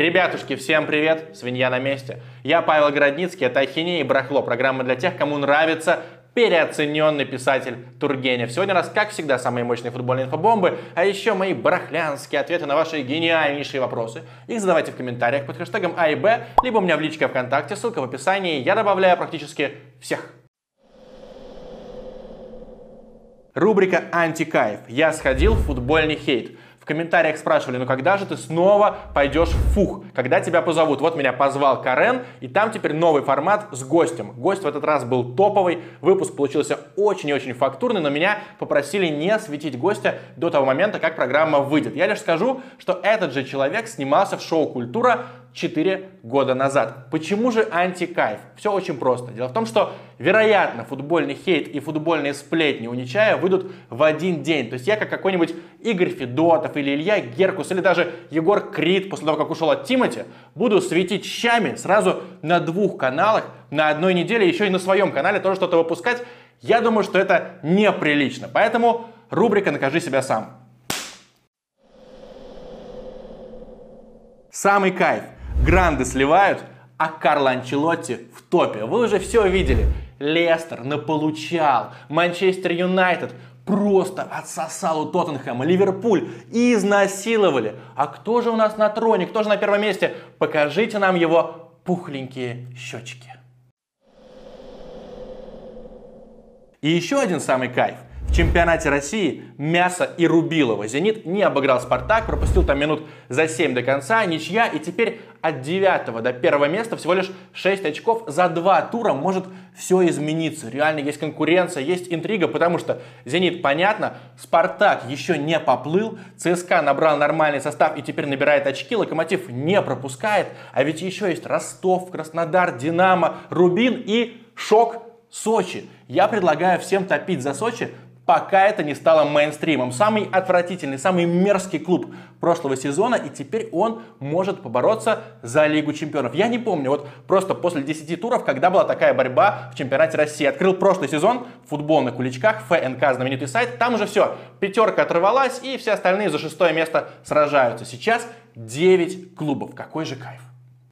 Ребятушки, всем привет! Свинья на месте. Я Павел Городницкий, это «Ахинея и барахло», программа для тех, кому нравится переоцененный писатель Тургенев. Сегодня у нас, как всегда, самые мощные футбольные инфобомбы, а еще мои барахлянские ответы на ваши гениальнейшие вопросы. Их задавайте в комментариях под хэштегом А и Б, либо у меня в личке ВКонтакте, ссылка в описании. Я добавляю практически всех. Рубрика «Антикайф». Я сходил в футбольный хейт комментариях спрашивали, ну когда же ты снова пойдешь в фух, когда тебя позовут? Вот меня позвал Карен, и там теперь новый формат с гостем. Гость в этот раз был топовый, выпуск получился очень и очень фактурный, но меня попросили не светить гостя до того момента, как программа выйдет. Я лишь скажу, что этот же человек снимался в шоу «Культура» 4 года назад. Почему же антикайф? Все очень просто. Дело в том, что, вероятно, футбольный хейт и футбольные сплетни у Нечая выйдут в один день. То есть я, как какой-нибудь Игорь Федотов или Илья Геркус или даже Егор Крид, после того, как ушел от Тимати, буду светить щами сразу на двух каналах, на одной неделе, еще и на своем канале тоже что-то выпускать. Я думаю, что это неприлично. Поэтому рубрика «Накажи себя сам». Самый кайф – Гранды сливают, а Карло Анчелотти в топе. Вы уже все видели. Лестер наполучал, Манчестер Юнайтед просто отсосал у Тоттенхэма, Ливерпуль изнасиловали. А кто же у нас на троне, кто же на первом месте? Покажите нам его пухленькие щечки. И еще один самый кайф. В чемпионате России мясо и Рубилова. «Зенит» не обыграл «Спартак», пропустил там минут за 7 до конца, ничья, и теперь от 9 до первого места всего лишь 6 очков. За два тура может все измениться. Реально есть конкуренция, есть интрига, потому что «Зенит» понятно, «Спартак» еще не поплыл, ЦСКА набрал нормальный состав и теперь набирает очки, «Локомотив» не пропускает, а ведь еще есть Ростов, Краснодар, «Динамо», «Рубин» и «Шок» Сочи. Я предлагаю всем топить за Сочи, пока это не стало мейнстримом. Самый отвратительный, самый мерзкий клуб прошлого сезона, и теперь он может побороться за Лигу чемпионов. Я не помню, вот просто после 10 туров, когда была такая борьба в чемпионате России. Открыл прошлый сезон футбол на куличках, ФНК, знаменитый сайт, там уже все, пятерка оторвалась, и все остальные за шестое место сражаются. Сейчас 9 клубов. Какой же кайф.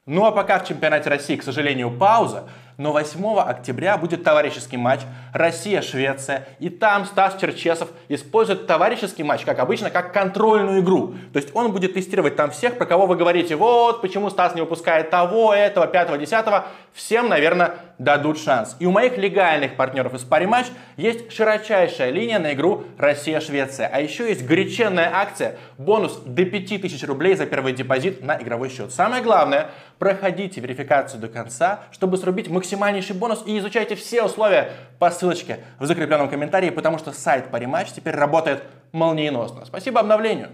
Ну а пока в чемпионате России, к сожалению, пауза, но 8 октября будет товарищеский матч Россия-Швеция, и там Стас Черчесов использует товарищеский матч, как обычно, как контрольную игру. То есть он будет тестировать там всех, про кого вы говорите, вот, почему Стас не выпускает того, этого, пятого, десятого. Всем, наверное, дадут шанс. И у моих легальных партнеров из пари матч есть широчайшая линия на игру Россия-Швеция. А еще есть горяченная акция, бонус до 5000 рублей за первый депозит на игровой счет. Самое главное, проходите верификацию до конца, чтобы срубить максимально максимальнейший бонус и изучайте все условия по ссылочке в закрепленном комментарии, потому что сайт Parimatch теперь работает молниеносно. Спасибо обновлению.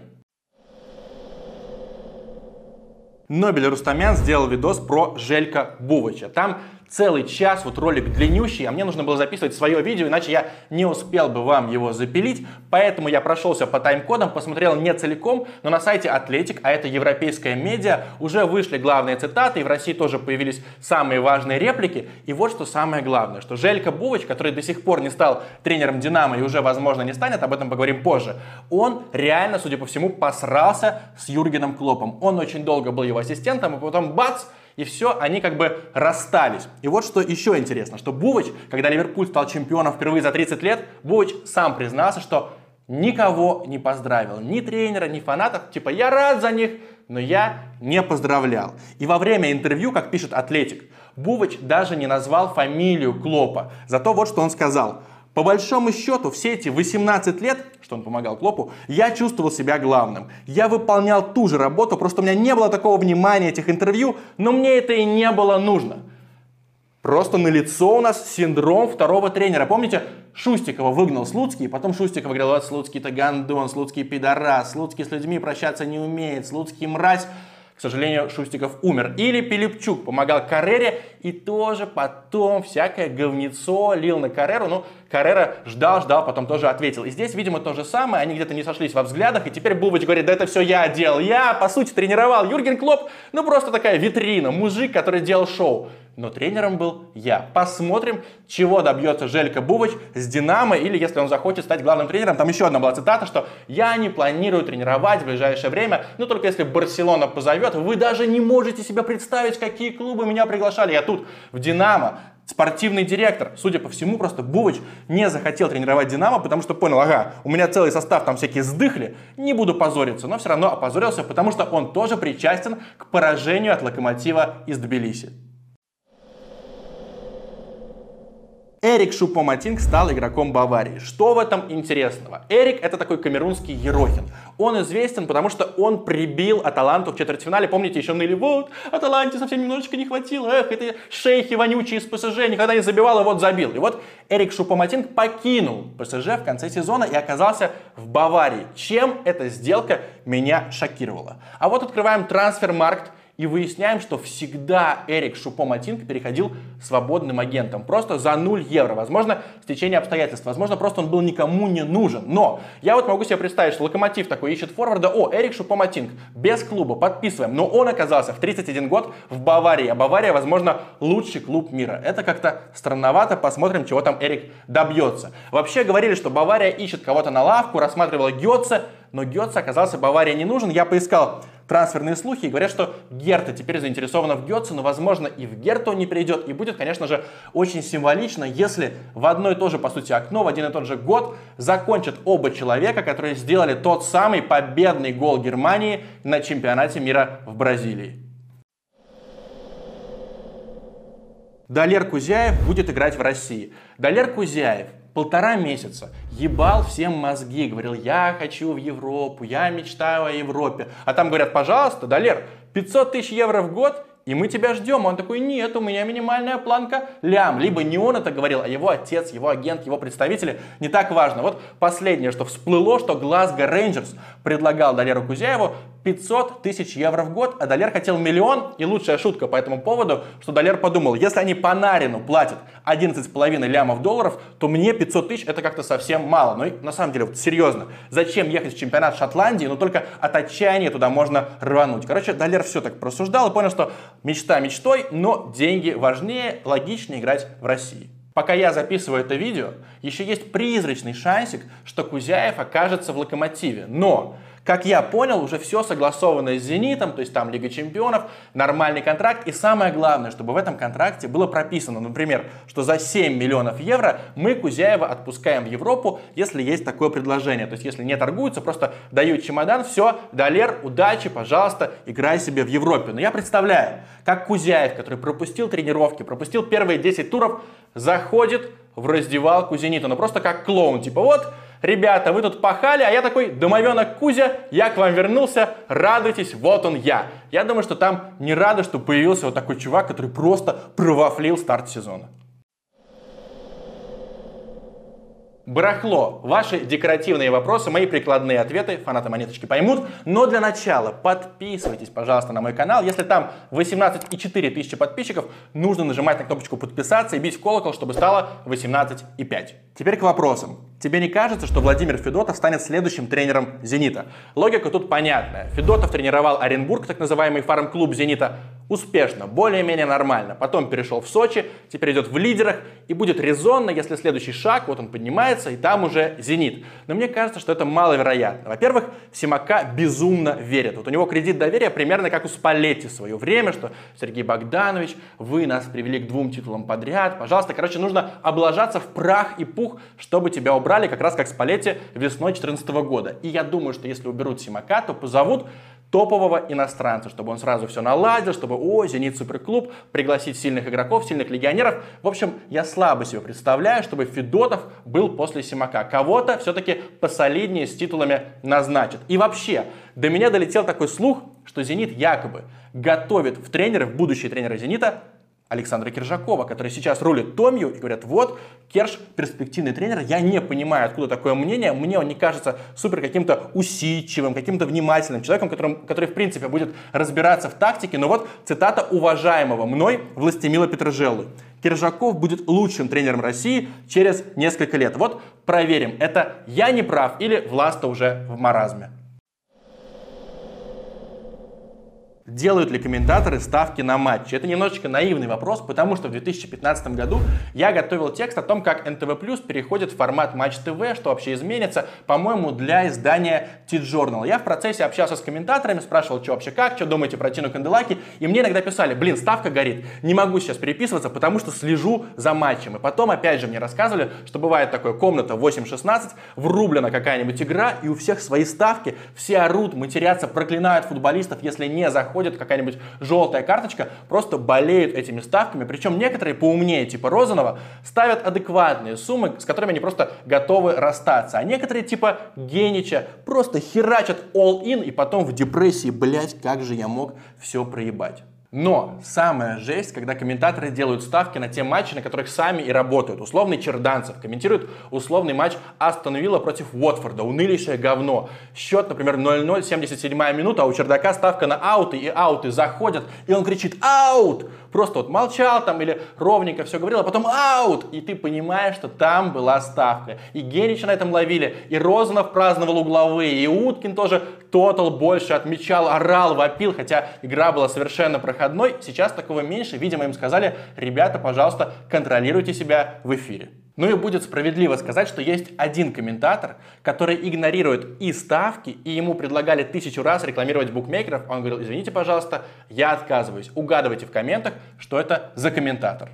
Нобель Рустамян сделал видос про Желька Бувача. Там целый час, вот ролик длиннющий, а мне нужно было записывать свое видео, иначе я не успел бы вам его запилить, поэтому я прошелся по тайм-кодам, посмотрел не целиком, но на сайте Атлетик, а это европейская медиа, уже вышли главные цитаты, и в России тоже появились самые важные реплики, и вот что самое главное, что Желька Бувач, который до сих пор не стал тренером Динамо и уже, возможно, не станет, об этом поговорим позже, он реально, судя по всему, посрался с Юргеном Клопом. Он очень долго был его ассистентом, и потом бац, и все, они как бы расстались. И вот что еще интересно, что Бувач, когда Ливерпуль стал чемпионом впервые за 30 лет, Бувач сам признался, что никого не поздравил, ни тренера, ни фанатов, типа я рад за них, но я не поздравлял. И во время интервью, как пишет Атлетик, Бувач даже не назвал фамилию Клопа. Зато вот что он сказал – по большому счету, все эти 18 лет, что он помогал Клопу, я чувствовал себя главным. Я выполнял ту же работу, просто у меня не было такого внимания этих интервью, но мне это и не было нужно. Просто на лицо у нас синдром второго тренера. Помните, Шустикова выгнал Слуцкий, потом Шустиков говорил, вот Слуцкий-то гандон, Слуцкий пидорас, Слуцкий с людьми прощаться не умеет, Слуцкий мразь. К сожалению, Шустиков умер. Или Пилипчук помогал Каррере и тоже потом всякое говнецо лил на Карреру. Ну, Каррера ждал, ждал, потом тоже ответил. И здесь, видимо, то же самое, они где-то не сошлись во взглядах, и теперь Бубыч говорит, да это все я делал, я, по сути, тренировал. Юрген Клоп, ну просто такая витрина, мужик, который делал шоу но тренером был я. Посмотрим, чего добьется Желька Бувач с Динамо, или если он захочет стать главным тренером. Там еще одна была цитата, что «я не планирую тренировать в ближайшее время, но только если Барселона позовет, вы даже не можете себе представить, какие клубы меня приглашали. Я тут в Динамо, спортивный директор. Судя по всему, просто Бувач не захотел тренировать Динамо, потому что понял, ага, у меня целый состав там всякие сдыхли, не буду позориться, но все равно опозорился, потому что он тоже причастен к поражению от Локомотива из Тбилиси. Эрик Шупоматинг стал игроком Баварии. Что в этом интересного? Эрик это такой камерунский Ерохин. Он известен, потому что он прибил Аталанту в четвертьфинале. Помните, еще ныли, вот, Аталанте совсем немножечко не хватило. Эх, эти шейхи вонючие из ПСЖ никогда не забивал, и вот забил. И вот Эрик Шупоматинг покинул ПСЖ в конце сезона и оказался в Баварии. Чем эта сделка меня шокировала? А вот открываем трансфермаркт и выясняем, что всегда Эрик Шупо-Матинг переходил свободным агентом. Просто за 0 евро. Возможно, стечение обстоятельств. Возможно, просто он был никому не нужен. Но я вот могу себе представить, что Локомотив такой ищет форварда. О, Эрик Шупо-Матинг. Без клуба. Подписываем. Но он оказался в 31 год в Баварии. А Бавария, возможно, лучший клуб мира. Это как-то странновато. Посмотрим, чего там Эрик добьется. Вообще говорили, что Бавария ищет кого-то на лавку, рассматривала Гетце. Но Гетце оказался Баварии не нужен. Я поискал трансферные слухи и говорят, что Герта теперь заинтересована в Гетце, но, возможно, и в Герту он не перейдет. И будет, конечно же, очень символично, если в одно и то же, по сути, окно, в один и тот же год закончат оба человека, которые сделали тот самый победный гол Германии на чемпионате мира в Бразилии. Далер Кузяев будет играть в России. Далер Кузяев полтора месяца ебал всем мозги, говорил, я хочу в Европу, я мечтаю о Европе. А там говорят, пожалуйста, Далер, 500 тысяч евро в год и мы тебя ждем. Он такой, нет, у меня минимальная планка лям. Либо не он это говорил, а его отец, его агент, его представители. Не так важно. Вот последнее, что всплыло, что Глазго Рейнджерс предлагал Далеру Кузяеву 500 тысяч евро в год, а Далер хотел миллион. И лучшая шутка по этому поводу, что Далер подумал, если они по Нарину платят 11,5 лямов долларов, то мне 500 тысяч это как-то совсем мало. Ну и на самом деле, вот серьезно, зачем ехать в чемпионат Шотландии, но только от отчаяния туда можно рвануть. Короче, Далер все так просуждал и понял, что Мечта мечтой, но деньги важнее, логичнее играть в России. Пока я записываю это видео, еще есть призрачный шансик, что Кузяев окажется в локомотиве. Но как я понял, уже все согласовано с «Зенитом», то есть там Лига Чемпионов, нормальный контракт. И самое главное, чтобы в этом контракте было прописано, например, что за 7 миллионов евро мы Кузяева отпускаем в Европу, если есть такое предложение. То есть если не торгуются, просто дают чемодан, все, Далер, удачи, пожалуйста, играй себе в Европе. Но я представляю, как Кузяев, который пропустил тренировки, пропустил первые 10 туров, заходит в раздевалку «Зенита». Ну просто как клоун, типа вот, ребята, вы тут пахали, а я такой, домовенок Кузя, я к вам вернулся, радуйтесь, вот он я. Я думаю, что там не рады, что появился вот такой чувак, который просто провафлил старт сезона. Барахло. Ваши декоративные вопросы, мои прикладные ответы фанаты монеточки поймут. Но для начала подписывайтесь, пожалуйста, на мой канал. Если там 18,4 тысячи подписчиков, нужно нажимать на кнопочку подписаться и бить в колокол, чтобы стало 18,5. Теперь к вопросам. Тебе не кажется, что Владимир Федотов станет следующим тренером «Зенита»? Логика тут понятная. Федотов тренировал Оренбург, так называемый фарм-клуб «Зенита», успешно, более-менее нормально. Потом перешел в Сочи, теперь идет в лидерах и будет резонно, если следующий шаг, вот он поднимается, и там уже «Зенит». Но мне кажется, что это маловероятно. Во-первых, Симака безумно верит. Вот у него кредит доверия примерно как у Спалетти в свое время, что Сергей Богданович, вы нас привели к двум титулам подряд, пожалуйста. Короче, нужно облажаться в прах и пух, чтобы тебя убрали, как раз как Спалетти весной 2014 года. И я думаю, что если уберут Симака, то позовут топового иностранца, чтобы он сразу все наладил, чтобы, о, Зенит суперклуб, пригласить сильных игроков, сильных легионеров. В общем, я слабо себе представляю, чтобы Федотов был после Симака. Кого-то все-таки посолиднее с титулами назначат. И вообще, до меня долетел такой слух, что Зенит якобы готовит в тренеры, в будущие тренеры Зенита, Александра Киржакова, который сейчас рулит Томью, и говорят, вот, Керш перспективный тренер, я не понимаю, откуда такое мнение, мне он не кажется супер каким-то усидчивым, каким-то внимательным человеком, которым, который, в принципе, будет разбираться в тактике, но вот цитата уважаемого мной Властемила Петрожеллы. Киржаков будет лучшим тренером России через несколько лет. Вот проверим, это я не прав или Власта уже в маразме. Делают ли комментаторы ставки на матчи? Это немножечко наивный вопрос, потому что в 2015 году я готовил текст о том, как НТВ Плюс переходит в формат Матч ТВ, что вообще изменится, по-моему, для издания T-Journal. Я в процессе общался с комментаторами, спрашивал, что вообще как, что думаете про Тину Канделаки, и мне иногда писали, блин, ставка горит, не могу сейчас переписываться, потому что слежу за матчем. И потом, опять же, мне рассказывали, что бывает такое, комната 8-16, врублена какая-нибудь игра, и у всех свои ставки, все орут, матерятся, проклинают футболистов, если не заходят заходит какая-нибудь желтая карточка, просто болеют этими ставками. Причем некоторые поумнее, типа Розанова, ставят адекватные суммы, с которыми они просто готовы расстаться. А некоторые, типа Генича, просто херачат all-in и потом в депрессии, блять, как же я мог все проебать. Но самая жесть, когда комментаторы делают ставки на те матчи, на которых сами и работают. Условный Черданцев комментирует условный матч Астон Вилла против Уотфорда. Унылейшее говно. Счет, например, 0-0, 77 минута, а у Чердака ставка на ауты, и ауты заходят, и он кричит «Аут!» Просто вот молчал там или ровненько все говорил, а потом аут, и ты понимаешь, что там была ставка. И Генича на этом ловили, и Розанов праздновал угловые, и Уткин тоже тотал больше отмечал, орал, вопил, хотя игра была совершенно проходной. Сейчас такого меньше, видимо, им сказали, ребята, пожалуйста, контролируйте себя в эфире. Ну и будет справедливо сказать, что есть один комментатор, который игнорирует и ставки, и ему предлагали тысячу раз рекламировать букмекеров. Он говорил, извините, пожалуйста, я отказываюсь. Угадывайте в комментах, что это за комментатор.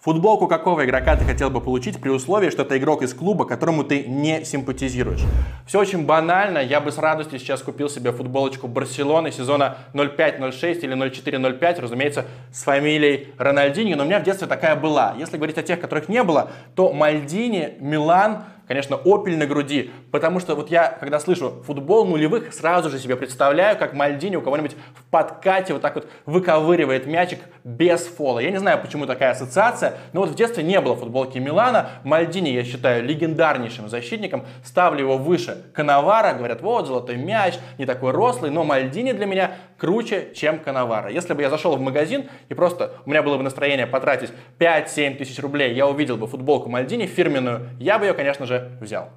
Футболку какого игрока ты хотел бы получить при условии, что это игрок из клуба, которому ты не симпатизируешь? Все очень банально. Я бы с радостью сейчас купил себе футболочку Барселоны сезона 05-06 или 04-05, разумеется, с фамилией Рональдини, но у меня в детстве такая была. Если говорить о тех, которых не было, то Мальдини, Милан, конечно, опель на груди, потому что вот я, когда слышу футбол нулевых, сразу же себе представляю, как Мальдини у кого-нибудь в подкате вот так вот выковыривает мячик без фола. Я не знаю, почему такая ассоциация, но вот в детстве не было футболки Милана. Мальдини я считаю легендарнейшим защитником, ставлю его выше Коновара, говорят, вот, золотой мяч, не такой рослый, но Мальдини для меня круче, чем Коновара. Если бы я зашел в магазин и просто у меня было бы настроение потратить 5-7 тысяч рублей, я увидел бы футболку Мальдини фирменную, я бы ее, конечно же, взял.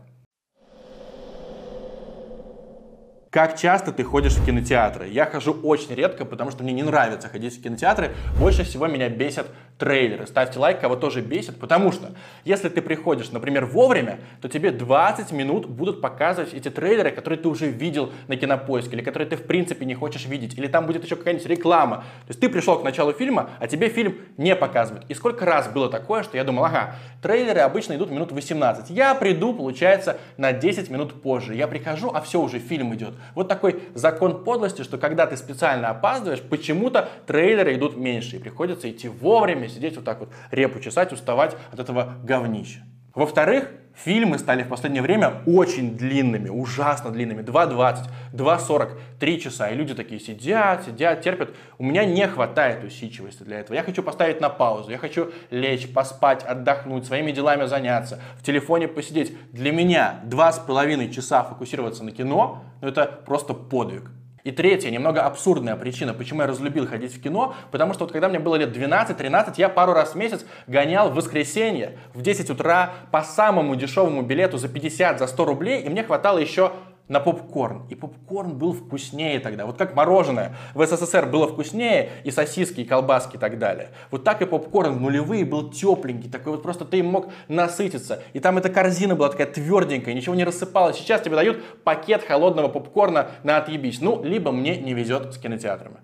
Как часто ты ходишь в кинотеатры? Я хожу очень редко, потому что мне не нравится ходить в кинотеатры. Больше всего меня бесят трейлеры. Ставьте лайк, кого тоже бесит, потому что если ты приходишь, например, вовремя, то тебе 20 минут будут показывать эти трейлеры, которые ты уже видел на кинопоиске, или которые ты в принципе не хочешь видеть, или там будет еще какая-нибудь реклама. То есть ты пришел к началу фильма, а тебе фильм не показывают. И сколько раз было такое, что я думал, ага, трейлеры обычно идут минут 18. Я приду, получается, на 10 минут позже. Я прихожу, а все уже фильм идет. Вот такой закон подлости, что когда ты специально опаздываешь, почему-то трейлеры идут меньше, и приходится идти вовремя, сидеть вот так вот, репу чесать, уставать от этого говнища. Во-вторых, фильмы стали в последнее время очень длинными, ужасно длинными. 2.20, 2.40, 3 часа. И люди такие сидят, сидят, терпят. У меня не хватает усидчивости для этого. Я хочу поставить на паузу, я хочу лечь, поспать, отдохнуть, своими делами заняться, в телефоне посидеть. Для меня 2,5 часа фокусироваться на кино, ну это просто подвиг. И третья, немного абсурдная причина, почему я разлюбил ходить в кино, потому что вот когда мне было лет 12-13, я пару раз в месяц гонял в воскресенье в 10 утра по самому дешевому билету за 50, за 100 рублей, и мне хватало еще на попкорн. И попкорн был вкуснее тогда. Вот как мороженое в СССР было вкуснее, и сосиски, и колбаски и так далее. Вот так и попкорн в нулевые был тепленький, такой вот просто ты им мог насытиться. И там эта корзина была такая тверденькая, ничего не рассыпалось. Сейчас тебе дают пакет холодного попкорна на отъебись. Ну, либо мне не везет с кинотеатрами.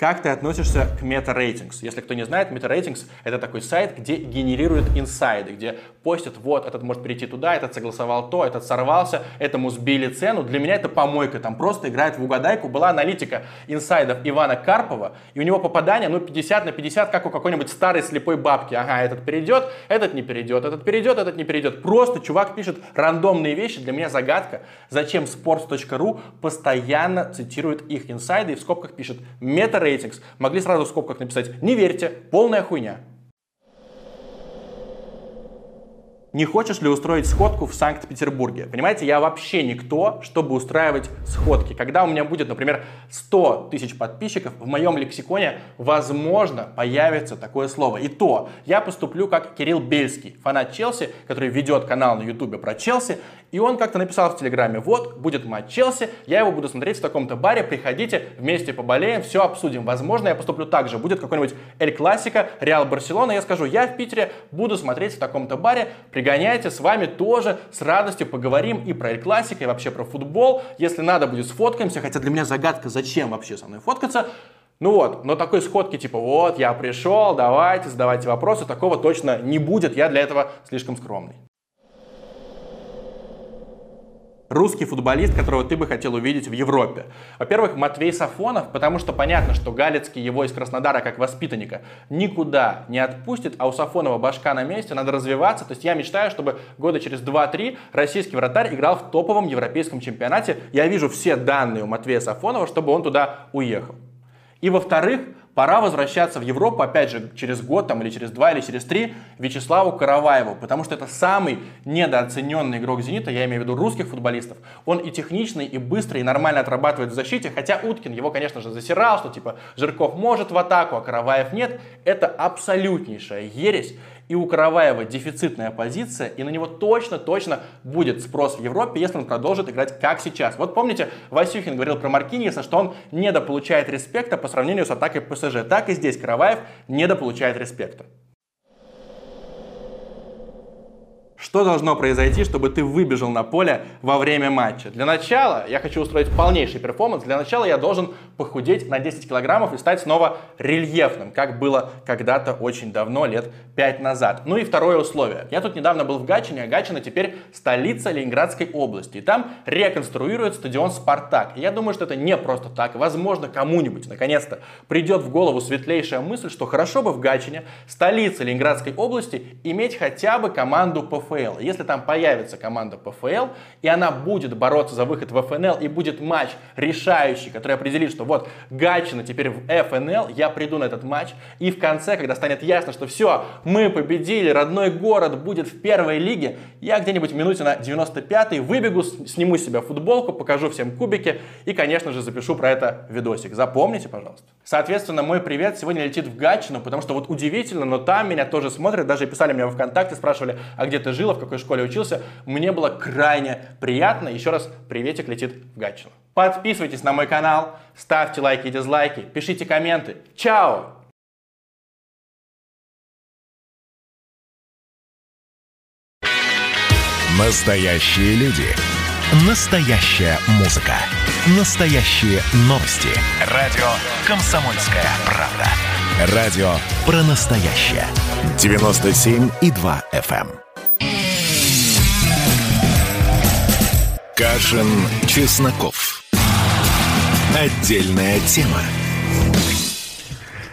Как ты относишься к Meta Ratings? Если кто не знает, Meta Ratings — это такой сайт, где генерируют инсайды, где постят, вот, этот может перейти туда, этот согласовал то, этот сорвался, этому сбили цену. Для меня это помойка, там просто играет в угадайку. Была аналитика инсайдов Ивана Карпова, и у него попадание, ну, 50 на 50, как у какой-нибудь старой слепой бабки. Ага, этот перейдет, этот не перейдет, этот перейдет, этот не перейдет. Просто чувак пишет рандомные вещи. Для меня загадка, зачем sports.ru постоянно цитирует их инсайды и в скобках пишет Meta рейтингс, могли сразу в скобках написать «Не верьте, полная хуйня». Не хочешь ли устроить сходку в Санкт-Петербурге? Понимаете, я вообще никто, чтобы устраивать сходки. Когда у меня будет, например, 100 тысяч подписчиков, в моем лексиконе, возможно, появится такое слово. И то, я поступлю как Кирилл Бельский, фанат Челси, который ведет канал на ютубе про Челси, и он как-то написал в Телеграме, вот, будет матч Челси, я его буду смотреть в таком-то баре, приходите, вместе поболеем, все обсудим. Возможно, я поступлю так же. Будет какой-нибудь Эль Классика, Реал Барселона, я скажу, я в Питере буду смотреть в таком-то баре, пригоняйте, с вами тоже с радостью поговорим и про Эль Классика, и вообще про футбол. Если надо, будет сфоткаемся, хотя для меня загадка, зачем вообще со мной фоткаться. Ну вот, но такой сходки типа вот, я пришел, давайте, задавайте вопросы, такого точно не будет, я для этого слишком скромный русский футболист, которого ты бы хотел увидеть в Европе? Во-первых, Матвей Сафонов, потому что понятно, что Галицкий его из Краснодара как воспитанника никуда не отпустит, а у Сафонова башка на месте, надо развиваться. То есть я мечтаю, чтобы года через 2-3 российский вратарь играл в топовом европейском чемпионате. Я вижу все данные у Матвея Сафонова, чтобы он туда уехал. И во-вторых, пора возвращаться в Европу, опять же, через год там, или через два, или через три, Вячеславу Караваеву, потому что это самый недооцененный игрок «Зенита», я имею в виду русских футболистов. Он и техничный, и быстрый, и нормально отрабатывает в защите, хотя Уткин его, конечно же, засирал, что типа Жирков может в атаку, а Караваев нет. Это абсолютнейшая ересь, и у Караваева дефицитная позиция, и на него точно-точно будет спрос в Европе, если он продолжит играть как сейчас. Вот помните, Васюхин говорил про Маркиниеса, что он недополучает респекта по сравнению с атакой ПСЖ. Так и здесь Караваев недополучает респекта. Что должно произойти, чтобы ты выбежал на поле во время матча? Для начала я хочу устроить полнейший перформанс. Для начала я должен похудеть на 10 килограммов и стать снова рельефным, как было когда-то очень давно, лет 5 назад. Ну и второе условие. Я тут недавно был в Гатчине, а Гатчина теперь столица Ленинградской области. И там реконструируют стадион «Спартак». И я думаю, что это не просто так. Возможно, кому-нибудь наконец-то придет в голову светлейшая мысль, что хорошо бы в Гатчине, столице Ленинградской области, иметь хотя бы команду ПФЛ. Если там появится команда ПФЛ, и она будет бороться за выход в ФНЛ, и будет матч решающий, который определит, что вот Гатчина теперь в ФНЛ, я приду на этот матч, и в конце, когда станет ясно, что все, мы победили, родной город будет в первой лиге, я где-нибудь в минуте на 95-й выбегу, сниму себя футболку, покажу всем кубики и, конечно же, запишу про это видосик. Запомните, пожалуйста. Соответственно, мой привет сегодня летит в Гатчину, потому что вот удивительно, но там меня тоже смотрят, даже писали мне в ВКонтакте, спрашивали, а где ты жил, в какой школе учился. Мне было крайне приятно. Еще раз приветик летит в Гатчину. Подписывайтесь на мой канал, ставьте лайки и дизлайки, пишите комменты. Чао! Настоящие люди. Настоящая музыка. Настоящие новости. Радио «Комсомольская правда». Радио про настоящее. 97,2 FM. Кашин, Чесноков. Отдельная тема.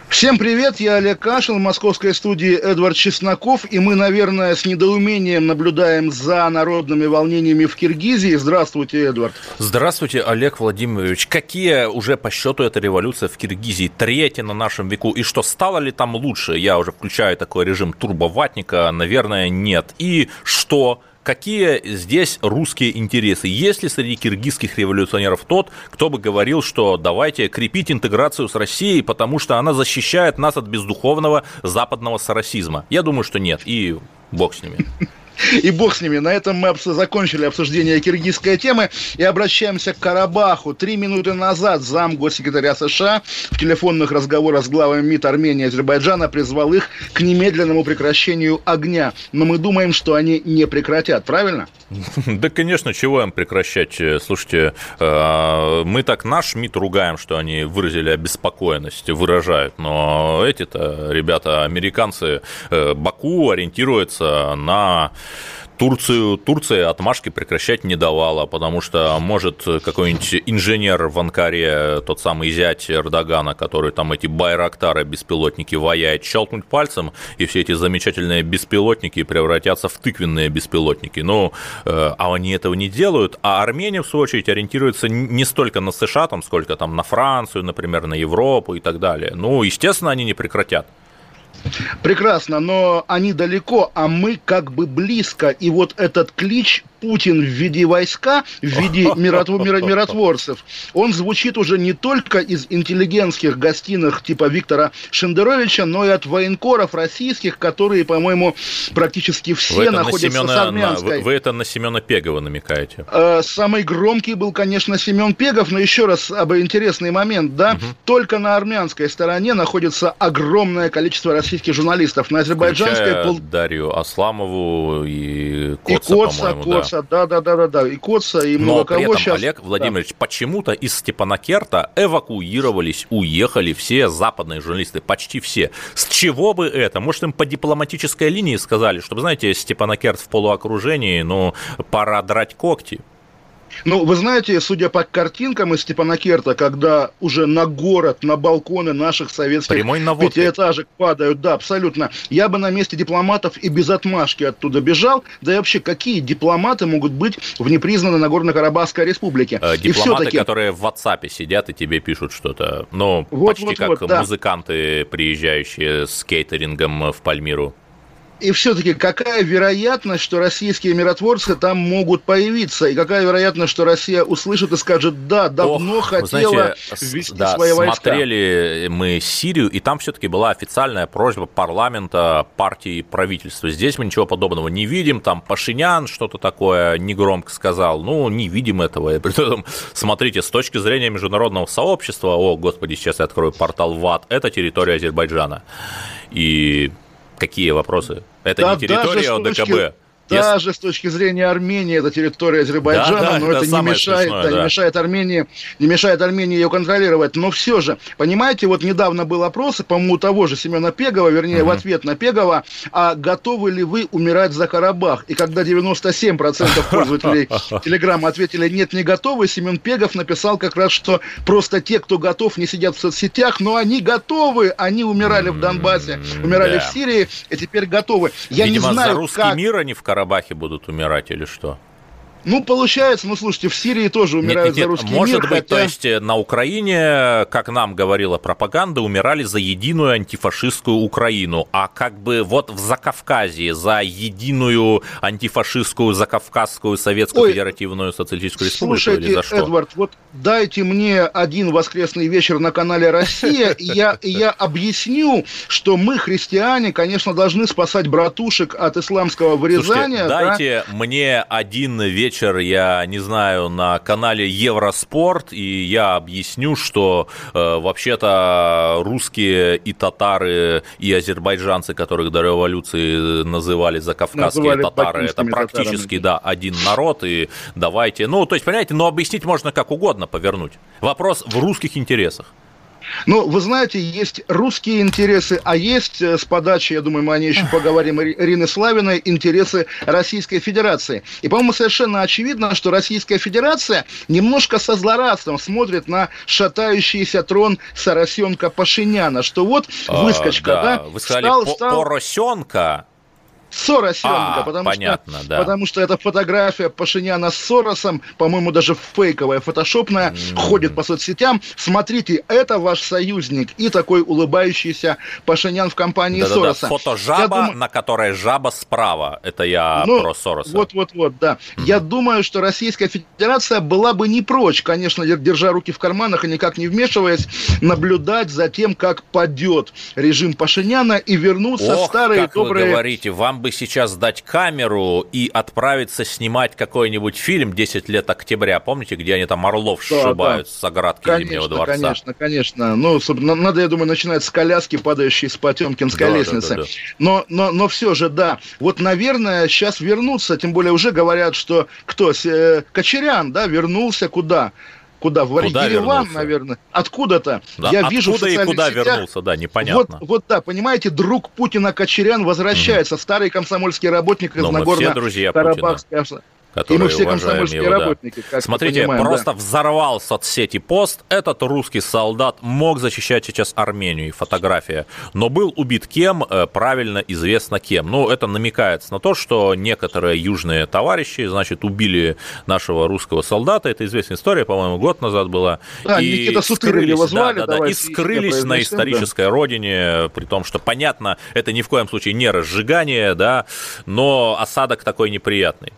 Всем привет, я Олег Кашин, в московской студии Эдвард Чесноков, и мы, наверное, с недоумением наблюдаем за народными волнениями в Киргизии. Здравствуйте, Эдвард. Здравствуйте, Олег Владимирович. Какие уже по счету эта революция в Киргизии? Третья на нашем веку. И что, стало ли там лучше? Я уже включаю такой режим турбоватника, наверное, нет. И что? Какие здесь русские интересы? Есть ли среди киргизских революционеров тот, кто бы говорил, что давайте крепить интеграцию с Россией, потому что она защищает нас от бездуховного западного сарасизма? Я думаю, что нет, и бог с ними. И бог с ними. На этом мы закончили обсуждение киргизской темы и обращаемся к Карабаху. Три минуты назад зам госсекретаря США в телефонных разговорах с главами МИД Армении и Азербайджана призвал их к немедленному прекращению огня. Но мы думаем, что они не прекратят, правильно? Да, конечно, чего им прекращать? Слушайте, э, мы так наш МИД ругаем, что они выразили обеспокоенность, выражают, но эти-то ребята, американцы, э, Баку ориентируются на Турцию, Турция отмашки прекращать не давала, потому что может какой-нибудь инженер в Анкаре, тот самый зять Эрдогана, который там эти байрактары, беспилотники ваяет, щелкнуть пальцем, и все эти замечательные беспилотники превратятся в тыквенные беспилотники. Ну, э, а они этого не делают, а Армения, в свою очередь, ориентируется не столько на США, там, сколько там на Францию, например, на Европу и так далее. Ну, естественно, они не прекратят. Прекрасно, но они далеко, а мы как бы близко. И вот этот клич Путин в виде войска, в виде миротворцев, он звучит уже не только из интеллигентских гостиных типа Виктора Шендеровича, но и от военкоров российских, которые, по-моему, практически все находятся на Семена, с Армянской. Вы, вы это на Семена Пегова намекаете? Э, самый громкий был, конечно, Семен Пегов, но еще раз об интересный момент, да, угу. только на армянской стороне находится огромное количество российских журналистов, на азербайджанской... Пол... Дарью Асламову и Коца, и Коца, Коца Коца, да, да, да, да, да, и Коца, и много Но при кого этом, сейчас. Олег Владимирович, да. почему-то из Степанакерта эвакуировались, уехали все западные журналисты, почти все. С чего бы это? Может, им по дипломатической линии сказали, чтобы, знаете, Степанакерт в полуокружении, ну, пора драть когти. Ну, вы знаете, судя по картинкам из Степанакерта, когда уже на город, на балконы наших советских пятиэтажек падают, да, абсолютно, я бы на месте дипломатов и без отмашки оттуда бежал, да и вообще, какие дипломаты могут быть в непризнанной Нагорно-Карабахской республике? Э, дипломаты, которые в WhatsApp сидят и тебе пишут что-то, ну, вот, почти вот, как вот, да. музыканты, приезжающие с кейтерингом в Пальмиру. И все-таки какая вероятность, что российские миротворцы там могут появиться? И какая вероятность, что Россия услышит и скажет, да, давно Ох, хотела знаете, ввести да, свои войска? Смотрели мы Сирию, и там все-таки была официальная просьба парламента, партии и правительства. Здесь мы ничего подобного не видим. Там Пашинян что-то такое негромко сказал. Ну, не видим этого. И при этом, смотрите, с точки зрения международного сообщества, о, господи, сейчас я открою портал ВАД, это территория Азербайджана. И Какие вопросы? Это да, не территория ОДКБ. Даже с точки зрения Армении это территория Азербайджана, да, да, но это, это не мешает, смешное, да, да. не мешает Армении, не мешает Армении ее контролировать. Но все же, понимаете, вот недавно был опрос, по-моему, того же Семена Пегова, вернее, угу. в ответ на Пегова, а готовы ли вы умирать за Карабах? И когда 97% пользователей Телеграма ответили нет, не готовы, Семен Пегов написал как раз, что просто те, кто готов, не сидят в соцсетях, но они готовы, они умирали в Донбассе, умирали в Сирии, и теперь готовы. Я Видимо, не знаю, за русский как... мир они в Карабахе будут умирать или что? Ну, получается, ну, слушайте, в Сирии тоже умирают нет, нет, за русский может мир. Быть, хотя... то есть э, на Украине, как нам говорила пропаганда, умирали за единую антифашистскую Украину, а как бы вот в Закавказье за единую антифашистскую Закавказскую Советскую Ой, Федеративную Социалистическую Республику слушайте, или за что? Эдвард, вот дайте мне один воскресный вечер на канале «Россия», и я, я объясню, что мы, христиане, конечно, должны спасать братушек от исламского вырезания. Слушайте, дайте да? мне один вечер вечер, я не знаю, на канале Евроспорт, и я объясню, что э, вообще-то русские и татары, и азербайджанцы, которых до революции называли закавказские называли татары, это практически, татарами. да, один народ, и давайте, ну, то есть, понимаете, но объяснить можно как угодно повернуть. Вопрос в русских интересах. Ну, вы знаете, есть русские интересы, а есть э, с подачи, я думаю, мы о ней еще поговорим, Ирины Славиной, интересы Российской Федерации. И, по-моему, совершенно очевидно, что Российская Федерация немножко со злорадством смотрит на шатающийся трон Соросенка Пашиняна, что вот а, выскочка, а, да, да, вы сказали стал, стал... Поросенка, Соросенко, а, потому, понятно, что, да. потому что эта фотография Пашиняна с Соросом, по-моему, даже фейковая, фотошопная, mm. ходит по соцсетям. Смотрите, это ваш союзник и такой улыбающийся Пашинян в компании да, Сороса. Да, да. Фото жаба, дум... на которой жаба справа. Это я ну, про Сороса. Вот-вот-вот, да. Mm. Я думаю, что Российская Федерация была бы не прочь, конечно, держа руки в карманах и никак не вмешиваясь, наблюдать за тем, как падет режим Пашиняна и вернутся Ох, старые как добрые... Вы говорите, вам нам бы сейчас дать камеру и отправиться снимать какой-нибудь фильм «10 лет октября». Помните, где они там Орлов да, сшибают да. с оградки конечно, Зимнего дворца? Конечно, конечно. Ну, надо, я думаю, начинать с коляски, падающей с Потемкинской да, лестницы. Да, да, да. Но, но, но все же, да. Вот, наверное, сейчас вернуться, тем более уже говорят, что кто? Э, Кочерян, да, вернулся куда? Куда? В куда Ереван, вернулся? наверное. Откуда-то. Да, Я вижу откуда и куда сетях, вернулся, да, непонятно. Вот, вот да, понимаете, друг Путина Кочерян возвращается, угу. старый комсомольский работник из Нагорно-Карабахской которые и мы все комсомольские его, работники. Да. Смотрите, понимаем, просто да. взорвал соцсети пост. Этот русский солдат мог защищать сейчас Армению, фотография. Но был убит кем, э, правильно известно кем. Ну, это намекается на то, что некоторые южные товарищи, значит, убили нашего русского солдата. Это известная история, по-моему, год назад была. Да, и Никита скрылись, его звали. Да, да, да, и скрылись на исторической да. родине, при том, что, понятно, это ни в коем случае не разжигание, да, но осадок такой неприятный.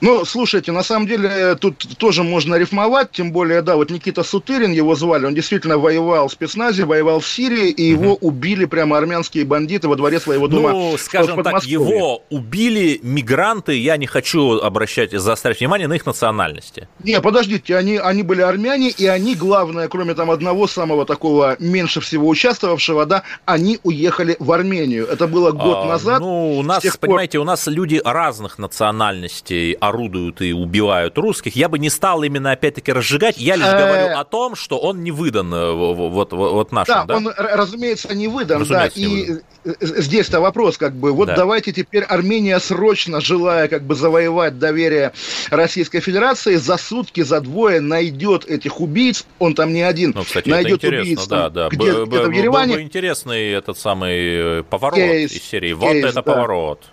Ну, слушайте, на самом деле тут тоже можно рифмовать, тем более, да, вот Никита Сутырин его звали, он действительно воевал в спецназе, воевал в Сирии, и его угу. убили прямо армянские бандиты во дворе своего дома. Ну, скажем так, его убили мигранты, я не хочу обращать, заострять внимание на их национальности. Не, подождите, они, они были армяне, и они, главное, кроме там одного самого такого меньше всего участвовавшего, да, они уехали в Армению. Это было год а, назад. Ну, у нас, понимаете, пор... у нас люди разных национальностей, орудуют и убивают русских, я бы не стал именно опять-таки разжигать. Я лишь говорю э. о том, что он не выдан э, вот, вот, вот нашим. Да, да, он, разумеется, не выдан, разумеется, да. Не и выдан. здесь-то вопрос, как бы, вот да. давайте теперь Армения срочно, желая как бы завоевать доверие Российской Федерации, за сутки, за двое найдет этих убийц, он там не один, ну, кстати, найдет убийц да, да. Где, где-то в Ереване. Был бы интересный этот самый э, поворот кейс, из серии. Вот кейс, это да. поворот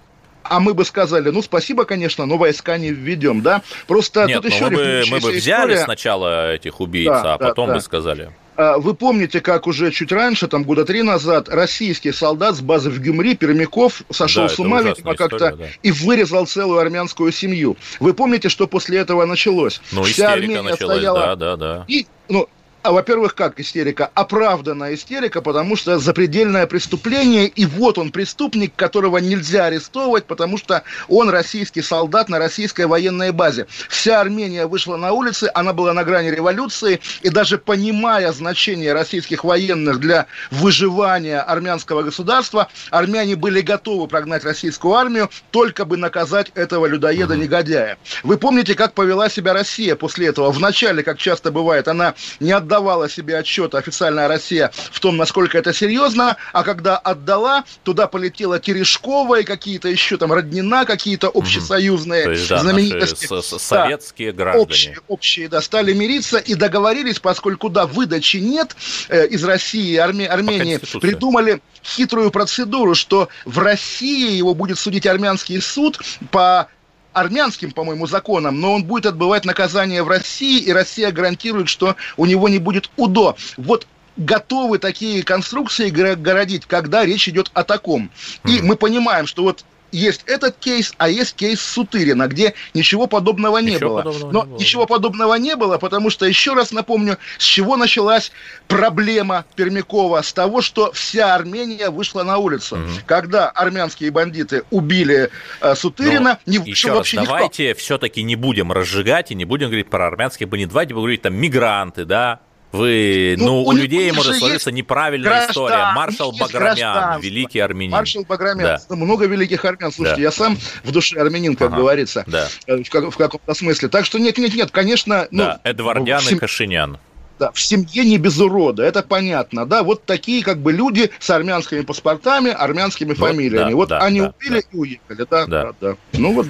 а мы бы сказали, ну, спасибо, конечно, но войска не введем, да? Просто Нет, тут еще мы бы, мы бы взяли история. сначала этих убийц, да, а да, потом да. бы сказали. А, вы помните, как уже чуть раньше, там года три назад, российский солдат с базы в Гюмри, Пермяков, сошел да, с ума, видимо, как-то да. и вырезал целую армянскую семью. Вы помните, что после этого началось? Ну, Вся Армения началась, стояла... да, да, да. И, ну, а, во-первых, как истерика? Оправданная истерика, потому что запредельное преступление, и вот он преступник, которого нельзя арестовывать, потому что он российский солдат на российской военной базе. Вся Армения вышла на улицы, она была на грани революции, и даже понимая значение российских военных для выживания армянского государства, армяне были готовы прогнать российскую армию, только бы наказать этого людоеда-негодяя. Вы помните, как повела себя Россия после этого? Вначале, как часто бывает, она не отдала отдавала себе отчет официальная Россия в том, насколько это серьезно, а когда отдала, туда полетела Терешкова и какие-то еще там Роднина, какие-то общесоюзные То есть, да, знаменитости. Наши советские да, граждане. Общие, общие, да, стали мириться и договорились, поскольку, да, выдачи нет э, из России, Арме, Армении, придумали хитрую процедуру, что в России его будет судить армянский суд по армянским, по-моему, законам, но он будет отбывать наказание в России, и Россия гарантирует, что у него не будет УДО. Вот готовы такие конструкции городить, когда речь идет о таком. И мы понимаем, что вот есть этот кейс, а есть кейс Сутырина, где ничего подобного не ничего было. Подобного Но не было. ничего подобного не было, потому что, еще раз напомню, с чего началась проблема Пермякова? С того, что вся Армения вышла на улицу. Угу. Когда армянские бандиты убили э, Сутырина, Но, не вышел вообще раз, давайте все-таки не будем разжигать и не будем говорить про армянских бандитов. Давайте будем говорить там мигранты, да, вы, ну, ну у, у людей может сложиться неправильная граждан, история. Маршал Баграмян, великий армянин. Маршал Баграмян, да. много великих армян. Слушайте, да. я сам в душе армянин, как ага. говорится, да. Э, в, как, в каком-то смысле. Так что нет, нет, нет, конечно. Ну, да, Эдвардян ну, и Кашинян. Да, в семье не без урода, это понятно, да, вот такие как бы люди с армянскими паспортами, армянскими вот, фамилиями, да, вот да, они да, убили да. и уехали, да, да, да, да. Ну вот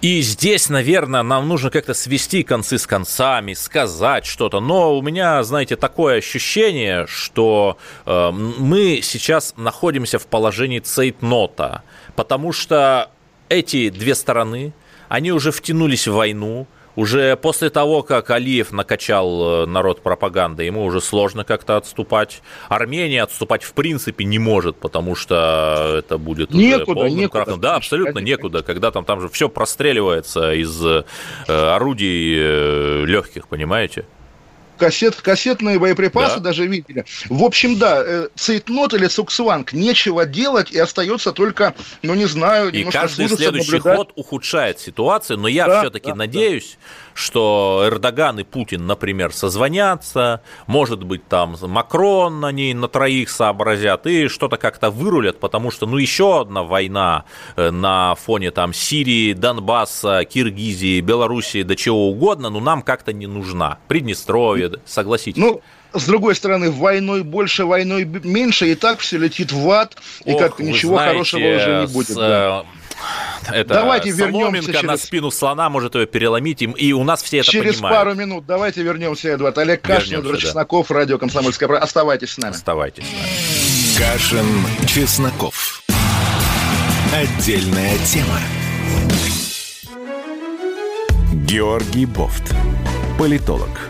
и здесь, наверное, нам нужно как-то свести концы с концами, сказать что-то. Но у меня, знаете, такое ощущение, что э, мы сейчас находимся в положении цейтнота, потому что эти две стороны, они уже втянулись в войну, уже после того, как Алиев накачал э, народ пропагандой, ему уже сложно как-то отступать. Армения отступать в принципе не может, потому что это будет некуда, уже некуда. Крахом. Да, абсолютно конечно. некуда, когда там, там же все простреливается из э, орудий э, легких, понимаете? Кассет, кассетные боеприпасы да. даже видели. В общем, да, э, цейтнот или цуксванг, нечего делать, и остается только, ну не знаю, И каждый следующий наблюдать. ход ухудшает ситуацию, но я да, все-таки да, надеюсь, да. что Эрдоган и Путин, например, созвонятся, может быть, там Макрон на ней на троих сообразят и что-то как-то вырулят, потому что, ну, еще одна война э, на фоне там Сирии, Донбасса, Киргизии, Белоруссии, да чего угодно, ну, нам как-то не нужна. Приднестровье, согласитесь. Ну, с другой стороны, войной больше, войной меньше, и так все летит в ад, и как ничего знаете, хорошего уже не будет. С, да. Это давайте вернемся через... на спину слона может ее переломить, и у нас все это через понимают. пару минут давайте вернемся, Эдвард. Олег Кашин, Эдвард да. Чесноков, радио «Комсомольская правда». Оставайтесь с нами. Оставайтесь с нами. Кашин, Чесноков. Отдельная тема. Георгий Бофт. Политолог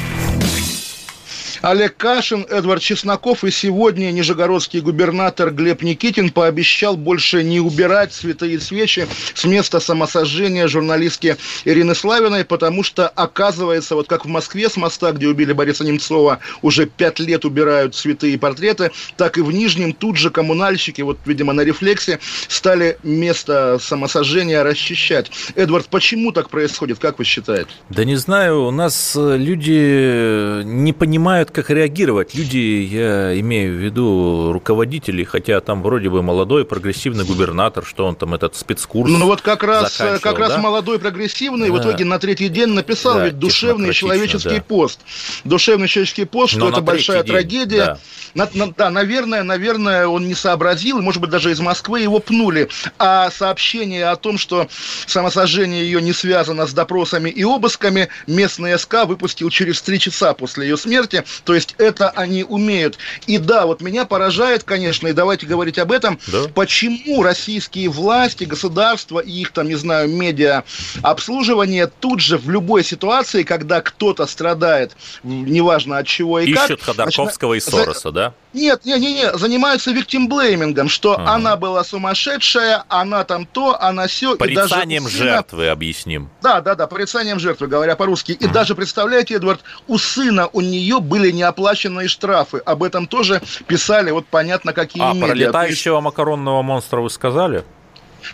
Олег Кашин, Эдвард Чесноков и сегодня нижегородский губернатор Глеб Никитин пообещал больше не убирать святые свечи с места самосожжения журналистки Ирины Славиной, потому что, оказывается, вот как в Москве с моста, где убили Бориса Немцова, уже пять лет убирают святые портреты, так и в Нижнем тут же коммунальщики, вот, видимо, на рефлексе, стали место самосожжения расчищать. Эдвард, почему так происходит, как вы считаете? Да не знаю, у нас люди не понимают, как реагировать. Люди, я имею в виду руководители, хотя там вроде бы молодой прогрессивный губернатор, что он там этот спецкурс Ну вот как раз, как раз молодой прогрессивный да. в итоге на третий день написал да, ведь душевный человеческий да. пост. Душевный человеческий пост, что Но это большая день, трагедия. Да. На, на, да, наверное, наверное, он не сообразил, может быть, даже из Москвы его пнули. А сообщение о том, что самосожжение ее не связано с допросами и обысками, местный СК выпустил через три часа после ее смерти. То есть это они умеют. И да, вот меня поражает, конечно, и давайте говорить об этом, да. почему российские власти, государства и их там, не знаю, медиа обслуживание тут же в любой ситуации, когда кто-то страдает, неважно от чего и Ищут как... Ищут Ходорковского значит, и Сороса, да? Нет, не, не, не, занимаются виктимблеймингом, что ага. она была сумасшедшая, она там то, она все. Порицанием и даже сына... жертвы объясним. Да, да, да, порицанием жертвы, говоря по-русски. И даже, представляете, Эдвард, у сына у нее были неоплаченные штрафы. Об этом тоже писали, вот понятно, какие а, медиа. А про летающего макаронного монстра вы сказали?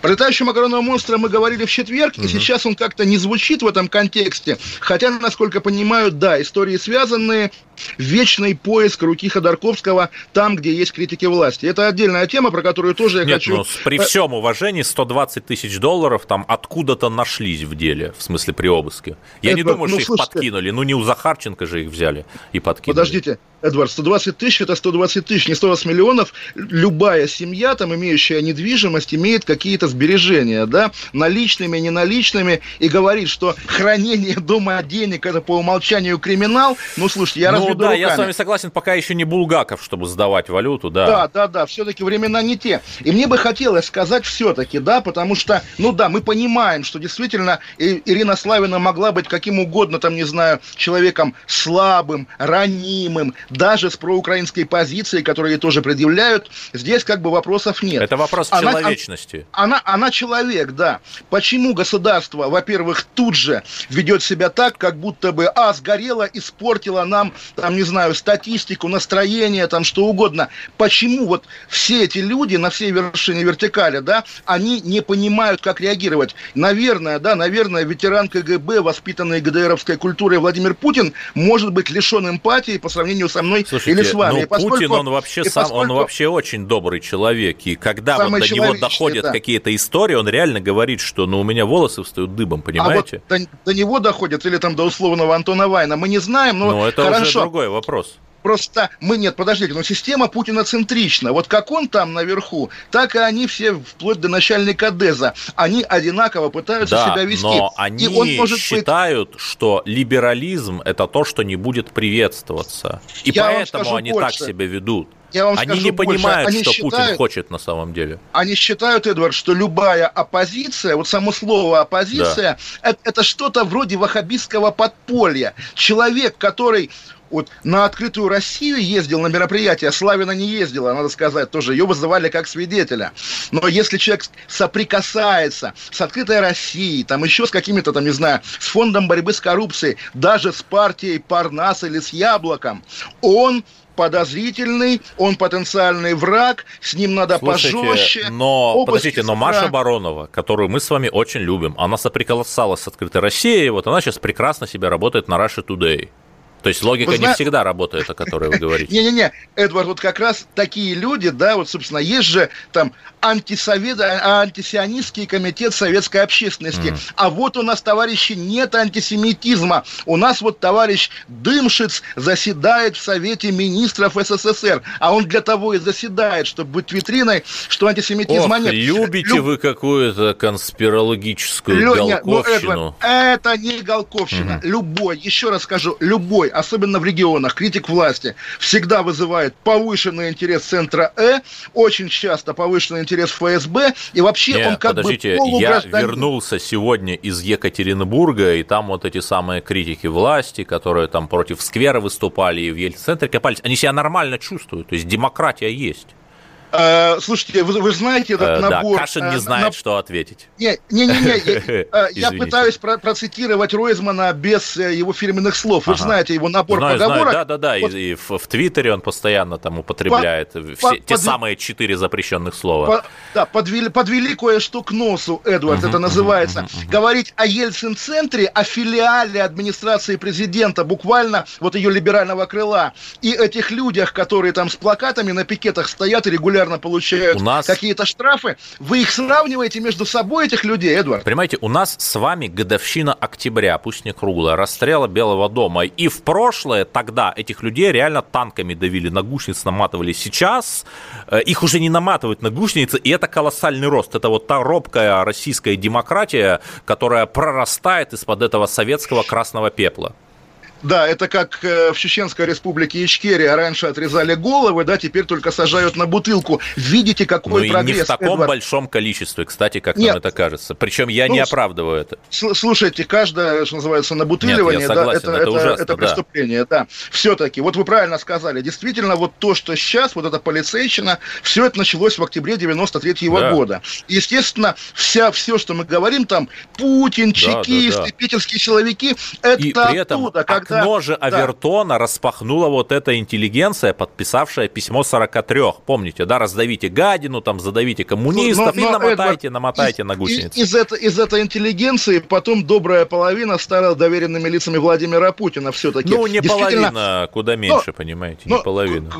Про летающего макаронного монстра мы говорили в четверг, угу. и сейчас он как-то не звучит в этом контексте. Хотя, насколько понимаю, да, истории связанные, вечный поиск руки Ходорковского там, где есть критики власти. Это отдельная тема, про которую тоже я Нет, хочу... Ну, при всем уважении, 120 тысяч долларов там откуда-то нашлись в деле, в смысле при обыске. Я Это, не думаю, ну, что слушайте, их подкинули. Ну, не у Захарченко же их взяли и подкинули. Подождите, Эдвард, 120 тысяч – это 120 тысяч, не 120 миллионов. Любая семья, там, имеющая недвижимость, имеет какие-то сбережения, да, наличными, неналичными, и говорит, что хранение дома денег – это по умолчанию криминал. Ну, слушайте, я ну, разведу да, руками. я с вами согласен, пока еще не Булгаков, чтобы сдавать валюту, да. Да, да, да, все-таки времена не те. И мне бы хотелось сказать все-таки, да, потому что, ну да, мы понимаем, что действительно Ирина Славина могла быть каким угодно, там, не знаю, человеком слабым, ранимым, даже с проукраинской позицией, которые ей тоже предъявляют, здесь как бы вопросов нет. Это вопрос она, человечности. Она, она, она человек, да. Почему государство, во-первых, тут же ведет себя так, как будто бы, а, сгорело, испортило нам, там, не знаю, статистику, настроение, там, что угодно. Почему вот все эти люди на всей вершине вертикали, да, они не понимают, как реагировать? Наверное, да, наверное, ветеран КГБ, воспитанный ГДРовской культурой Владимир Путин, может быть лишен эмпатии по сравнению со мной Слушайте, или с вами. Ну, поскольку, Путин, он вообще, сам, поскольку... он вообще очень добрый человек, и когда вот до него доходят да. Какие-то истории, он реально говорит, что ну, у меня волосы встают дыбом, понимаете? А вот до, до него доходят, или там до условного Антона Вайна, мы не знаем, но Ну, это хорошо. уже другой вопрос. просто мы, нет, подождите, но система Путина центрична. Вот как он там наверху, так и они все, вплоть до начальника ДЭЗа, они одинаково пытаются да, себя вести. но они и он может считают, быть... что либерализм – это то, что не будет приветствоваться. И Я поэтому они больше. так себя ведут. Я вам они не больше. понимают, они что считают, Путин хочет на самом деле. Они считают, Эдвард, что любая оппозиция, вот само слово оппозиция, да. это, это что-то вроде ваххабистского подполья. Человек, который вот на открытую Россию ездил на мероприятие, Славина не ездила, надо сказать, тоже ее вызывали как свидетеля. Но если человек соприкасается с открытой Россией, там еще с какими-то, там, не знаю, с фондом борьбы с коррупцией, даже с партией Парнас или с Яблоком, он подозрительный, он потенциальный враг, с ним надо Слушайте, пожестче. Но, подождите, но Маша Баронова, которую мы с вами очень любим, она соприкасалась с открытой Россией, вот она сейчас прекрасно себя работает на Russia Today. То есть логика Вы не всегда работает, о которой вы говорите. Не-не-не, Эдвард, вот как раз такие люди, да, вот, собственно, есть же там антисовет, а, антисионистский комитет советской общественности. Mm. А вот у нас, товарищи, нет антисемитизма. У нас вот товарищ Дымшиц заседает в Совете министров СССР. А он для того и заседает, чтобы быть витриной, что антисемитизма Ох, нет. любите Люб... вы какую-то конспирологическую Лё... ну, галковщину. Ну, Эдвард, это не галковщина. Mm. Любой, еще раз скажу, любой, особенно в регионах, критик власти всегда вызывает повышенный интерес центра Э, очень часто повышенный интерес ФСБ, и вообще Не, он как подождите, бы я вернулся сегодня из Екатеринбурга, и там вот эти самые критики власти, которые там против сквера выступали и в Ельцин-центре копались, они себя нормально чувствуют, то есть демократия есть. Э, слушайте, вы, вы знаете этот э, набор... Да, Кашин не э, знает, на... что ответить. Не-не-не, я, я пытаюсь про процитировать Ройзмана без его фирменных слов. Вы ага. знаете его набор знаю, поговорок. Да-да-да, вот. и, и в, в Твиттере он постоянно там употребляет по, все, по, те под... самые четыре запрещенных слова. По, да, подвели, подвели кое-что к носу, Эдвард, это называется. Говорить о Ельцин-центре, о филиале администрации президента, буквально вот ее либерального крыла, и этих людях, которые там с плакатами на пикетах стоят и регулярно регулярно получают у нас... какие-то штрафы, вы их сравниваете между собой, этих людей, Эдвард? Понимаете, у нас с вами годовщина октября, пусть не круглая, расстрела Белого дома. И в прошлое тогда этих людей реально танками давили, на гусениц наматывали. Сейчас э, их уже не наматывают на гусеницы, и это колоссальный рост. Это вот та робкая российская демократия, которая прорастает из-под этого советского красного пепла. Да, это как э, в Чеченской республике Ичкерия раньше отрезали головы, да, теперь только сажают на бутылку. Видите, какой ну, прогресс. не в таком Эдвард. большом количестве, кстати, как Нет. нам это кажется. Причем я ну, не оправдываю это. Слушайте, каждое, что называется, набутыливание, Нет, согласен, да, это, это, ужасно, это преступление, да. да. Все-таки, вот вы правильно сказали, действительно, вот то, что сейчас, вот эта полицейщина, все это началось в октябре 93 -го да. года. Естественно, вся, все, что мы говорим там, Путин, чекисты, да, да, да. питерские силовики, это И при этом, оттуда, когда окно же Авертона да. распахнула вот эта интеллигенция, подписавшая письмо 43. Помните, да, раздавите гадину, там, задавите коммунистов но, но, и намотайте, Эдвард, намотайте из, на гусеницы. Из, из, это, из этой интеллигенции потом добрая половина стала доверенными лицами Владимира Путина все-таки. Ну, не половина, куда меньше, но, понимаете, не но, половина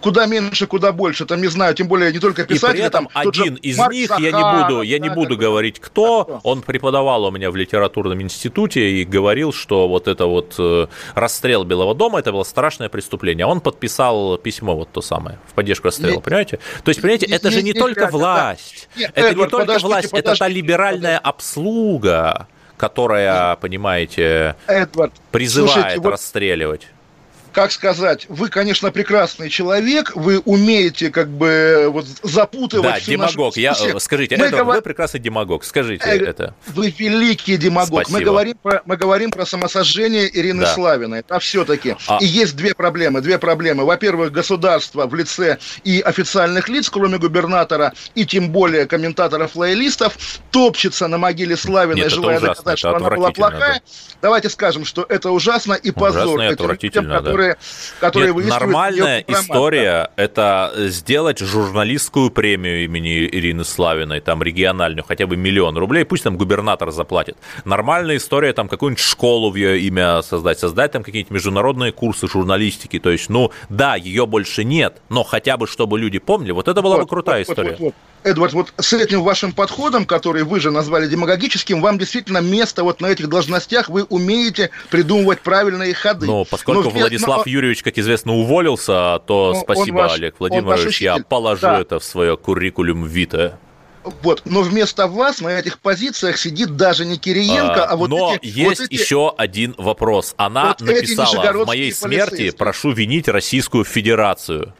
куда меньше, куда больше. Там, не знаю, тем более не только писатели. И при этом там, один из Марк них, Сахаров, я не буду, я да, не буду говорить кто, он преподавал у меня в литературном институте и говорил, что вот это вот э, расстрел Белого дома, это было страшное преступление. Он подписал письмо вот то самое, в поддержку расстрела, не, понимаете? То есть, понимаете, не, это не, же не, не только не, власть, да. это Эдвард, не только власть, это та либеральная обслуга, которая, понимаете, Эдвард, призывает слушайте, расстреливать как сказать, вы, конечно, прекрасный человек, вы умеете как бы вот запутывать. Да, демагог. Я, скажите, мы Эдвард, говор... вы прекрасный демагог, скажите э, это. Вы великий демагог. Спасибо. Мы говорим про, мы говорим про самосожжение Ирины да. Славиной. А все-таки. А... И есть две проблемы. Две проблемы. Во-первых, государство в лице и официальных лиц, кроме губернатора, и тем более комментаторов-лоялистов, топчется на могиле Славиной, Нет, желая доказать, что она была плохая. Да. Давайте скажем, что это ужасно и позор ужасно и этим людям, которые которые, которые Нет, Нормальная история – это сделать журналистскую премию имени Ирины Славиной, там региональную, хотя бы миллион рублей, пусть там губернатор заплатит. Нормальная история – там какую-нибудь школу в ее имя создать, создать там какие-нибудь международные курсы журналистики. То есть, ну, да, ее больше нет, но хотя бы чтобы люди помнили, вот это была вот, бы крутая вот, история. Вот, вот, вот. Эдвард, вот с этим вашим подходом, который вы же назвали демагогическим, вам действительно место вот на этих должностях, вы умеете придумывать правильные ходы. Но поскольку но, Владислав но, Юрьевич, как известно, уволился, то спасибо, ваш, Олег Владимирович, я положу да. это в свое куррикулум вита. Вот, но вместо вас на этих позициях сидит даже не Кириенко, а, а вот Но эти, есть вот эти... еще один вопрос. Она вот написала в моей смерти, прошу винить Российскую Федерацию.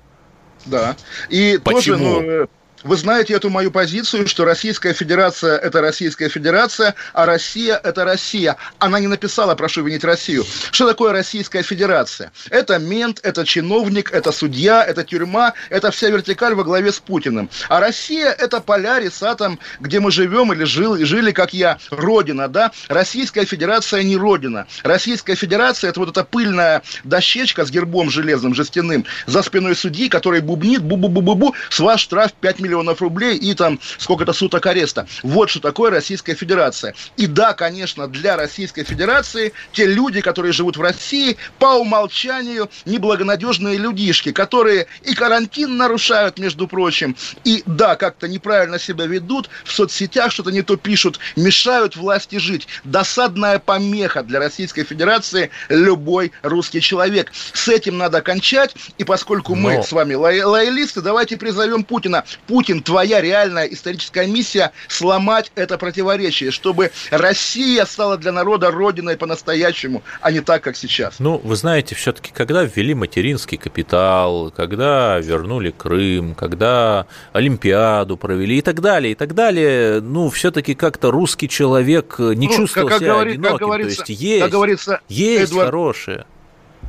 Да. И Почему? тоже, ну, вы знаете эту мою позицию, что Российская Федерация – это Российская Федерация, а Россия – это Россия. Она не написала «прошу винить Россию». Что такое Российская Федерация? Это мент, это чиновник, это судья, это тюрьма, это вся вертикаль во главе с Путиным. А Россия – это Полярис, атом, где мы живем или жили, жили, как я, Родина, да? Российская Федерация не Родина. Российская Федерация – это вот эта пыльная дощечка с гербом железным, жестяным, за спиной судьи, который бубнит бу-бу-бу-бу-бу, с вас штраф 5 миллионов миллионов рублей и там сколько-то суток ареста. Вот что такое Российская Федерация. И да, конечно, для Российской Федерации те люди, которые живут в России, по умолчанию неблагонадежные людишки, которые и карантин нарушают, между прочим, и да, как-то неправильно себя ведут, в соцсетях что-то не то пишут, мешают власти жить. Досадная помеха для Российской Федерации любой русский человек. С этим надо кончать, и поскольку Но... мы с вами лоялисты, давайте призовем Путина. Путин Путин, твоя реальная историческая миссия сломать это противоречие, чтобы Россия стала для народа родиной по-настоящему, а не так, как сейчас. Ну, вы знаете, все-таки, когда ввели материнский капитал, когда вернули Крым, когда Олимпиаду провели и так далее, и так далее, ну, все-таки как-то русский человек не ну, чувствовал как, как себя говорит, одиноким. Как говорится, То есть есть, как говорится, есть Эдвард... хорошее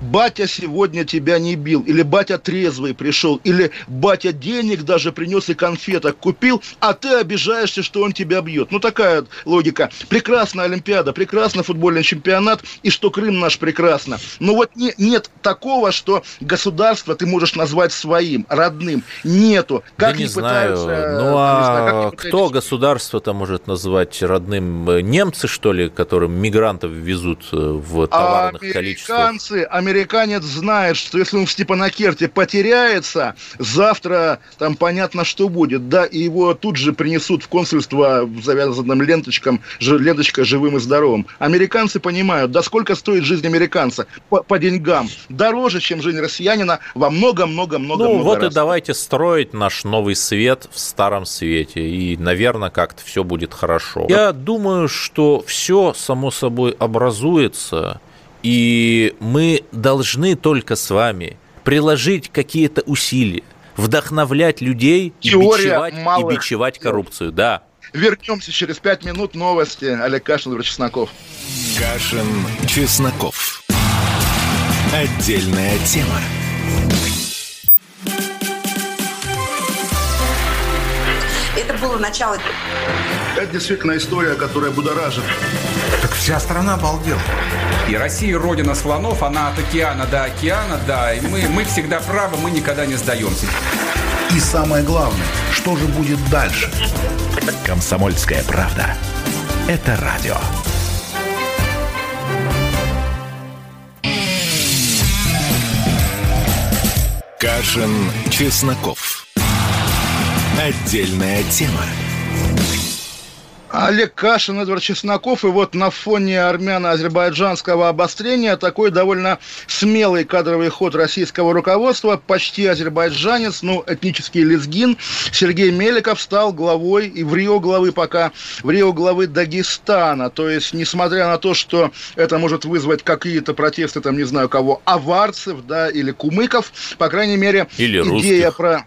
батя сегодня тебя не бил, или батя трезвый пришел, или батя денег даже принес и конфеток купил, а ты обижаешься, что он тебя бьет. Ну, такая логика. Прекрасная Олимпиада, прекрасный футбольный чемпионат, и что Крым наш прекрасно. Но вот не, нет такого, что государство ты можешь назвать своим, родным. Нету. Как да не знаю. Пытаются, ну, а знаю, кто государство-то может назвать родным? Немцы, что ли, которым мигрантов везут э, в товарных американцы, количествах? Американцы, американец знает, что если он в Степанакерте потеряется, завтра там понятно, что будет, да, и его тут же принесут в консульство в завязанным ленточком, ленточкой живым и здоровым. Американцы понимают, да сколько стоит жизнь американца по, по деньгам, дороже, чем жизнь россиянина во много-много-много Ну, много вот раз. и давайте строить наш новый свет в старом свете, и, наверное, как-то все будет хорошо. Я думаю, что все само собой образуется, и мы должны только с вами приложить какие-то усилия, вдохновлять людей Теория и бичевать, и бичевать коррупцию. Да. Вернемся через пять минут. Новости. Олег Кашин, Владимир Чесноков. Кашин, Чесноков. Отдельная тема. Это было начало. Это действительно история, которая будоражит. Так вся страна обалдела. И Россия родина слонов, она от океана до океана, да. И мы, мы всегда правы, мы никогда не сдаемся. И самое главное, что же будет дальше? Комсомольская правда. Это радио. Кашин, Чесноков. Отдельная тема. Олег Кашин, Эдвард Чесноков. И вот на фоне армяно-азербайджанского обострения такой довольно смелый кадровый ход российского руководства. Почти азербайджанец, ну, этнический лезгин. Сергей Меликов стал главой, и в Рио главы пока, в Рио главы Дагестана. То есть, несмотря на то, что это может вызвать какие-то протесты, там, не знаю кого, аварцев, да, или кумыков, по крайней мере, или идея русских. про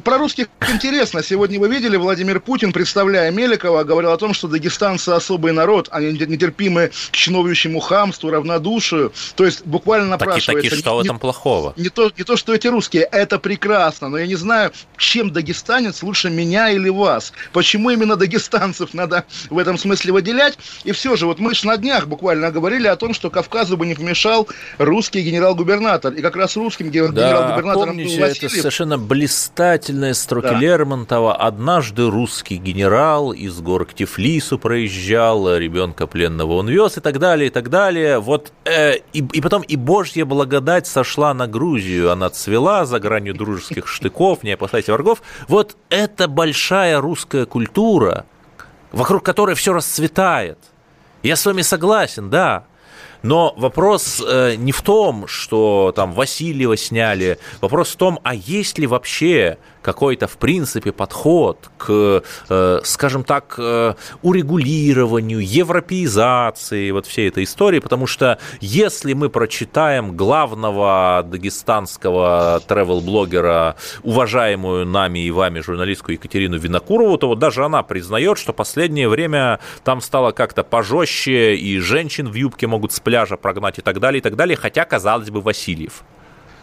про русских интересно. Сегодня вы видели, Владимир Путин, представляя Меликова, говорил о том, что дагестанцы особый народ, они нетерпимы к чиновничьему хамству, равнодушию. То есть буквально напрашивается... Таки, таки, что не, в этом плохого? Не то, не то, что эти русские, это прекрасно, но я не знаю, чем дагестанец лучше меня или вас. Почему именно дагестанцев надо в этом смысле выделять? И все же, вот мы же на днях буквально говорили о том, что Кавказу бы не помешал русский генерал-губернатор. И как раз русским генерал-губернатором да, помните, был Васильев. это совершенно блистательно замечательные строки да. Лермонтова. Однажды русский генерал из гор к Тифлису проезжал, ребенка пленного он вез и так далее, и так далее. Вот, э, и, и потом и Божья благодать сошла на Грузию. Она цвела за гранью дружеских штыков, не опасайся врагов. Вот это большая русская культура, вокруг которой все расцветает. Я с вами согласен, да. Но вопрос э, не в том, что там Васильева сняли, вопрос в том, а есть ли вообще какой-то, в принципе, подход к, э, скажем так, э, урегулированию, европеизации вот всей этой истории, потому что если мы прочитаем главного дагестанского travel-блогера, уважаемую нами и вами журналистку Екатерину Винокурову, то вот даже она признает, что последнее время там стало как-то пожестче, и женщин в юбке могут с пляжа прогнать и так далее, и так далее, хотя, казалось бы, Васильев.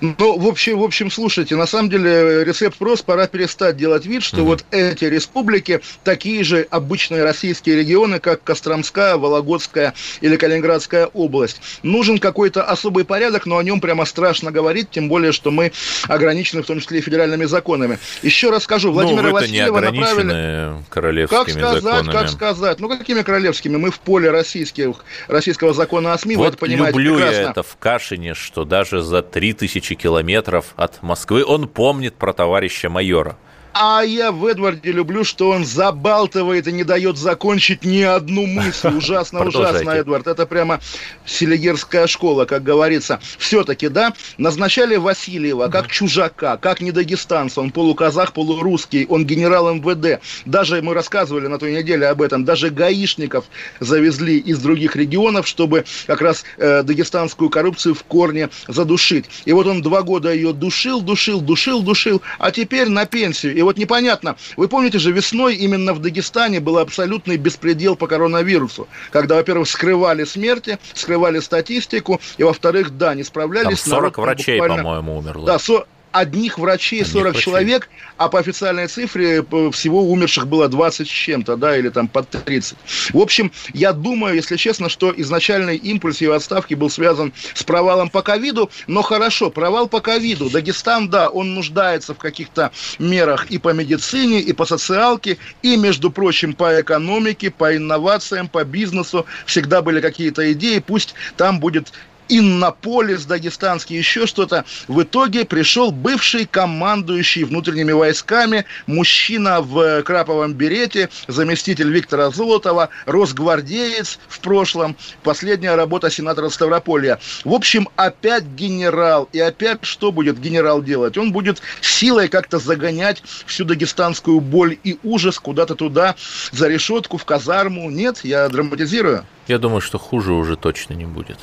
Ну, в общем, в общем, слушайте, на самом деле рецепт прост, пора перестать делать вид, что mm-hmm. вот эти республики такие же обычные российские регионы, как Костромская, Вологодская или Калининградская область. Нужен какой-то особый порядок, но о нем прямо страшно говорить, тем более, что мы ограничены в том числе и федеральными законами. Еще раз скажу, Владимира ну, Васильева направили... королевскими Как сказать, законами. как сказать? Ну, какими королевскими? Мы в поле российских, российского закона о СМИ, вот вы это понимаете люблю прекрасно. я это в Кашине, что даже за 3000 тысячи километров от Москвы. Он помнит про товарища майора. А я в Эдварде люблю, что он забалтывает и не дает закончить ни одну мысль. Ужасно, ужасно, Эдвард. Это прямо селигерская школа, как говорится. Все-таки, да, назначали Васильева как чужака, как не дагестанца. Он полуказах, полурусский, он генерал МВД. Даже мы рассказывали на той неделе об этом. Даже гаишников завезли из других регионов, чтобы как раз э, дагестанскую коррупцию в корне задушить. И вот он два года ее душил, душил, душил, душил, а теперь на пенсию. И вот непонятно, вы помните же, весной именно в Дагестане был абсолютный беспредел по коронавирусу, когда, во-первых, скрывали смерти, скрывали статистику, и, во-вторых, да, не справлялись. Там 40 врачей, буквально... по-моему, умерло. Да, со одних врачей 40 врачей. человек, а по официальной цифре всего умерших было 20 с чем-то, да, или там под 30. В общем, я думаю, если честно, что изначальный импульс его отставки был связан с провалом по ковиду, но хорошо, провал по ковиду. Дагестан, да, он нуждается в каких-то мерах и по медицине, и по социалке, и, между прочим, по экономике, по инновациям, по бизнесу. Всегда были какие-то идеи, пусть там будет Иннополис дагестанский, еще что-то. В итоге пришел бывший командующий внутренними войсками, мужчина в краповом берете, заместитель Виктора Золотова, росгвардеец в прошлом, последняя работа сенатора Ставрополья. В общем, опять генерал. И опять что будет генерал делать? Он будет силой как-то загонять всю дагестанскую боль и ужас куда-то туда, за решетку, в казарму. Нет, я драматизирую. Я думаю, что хуже уже точно не будет.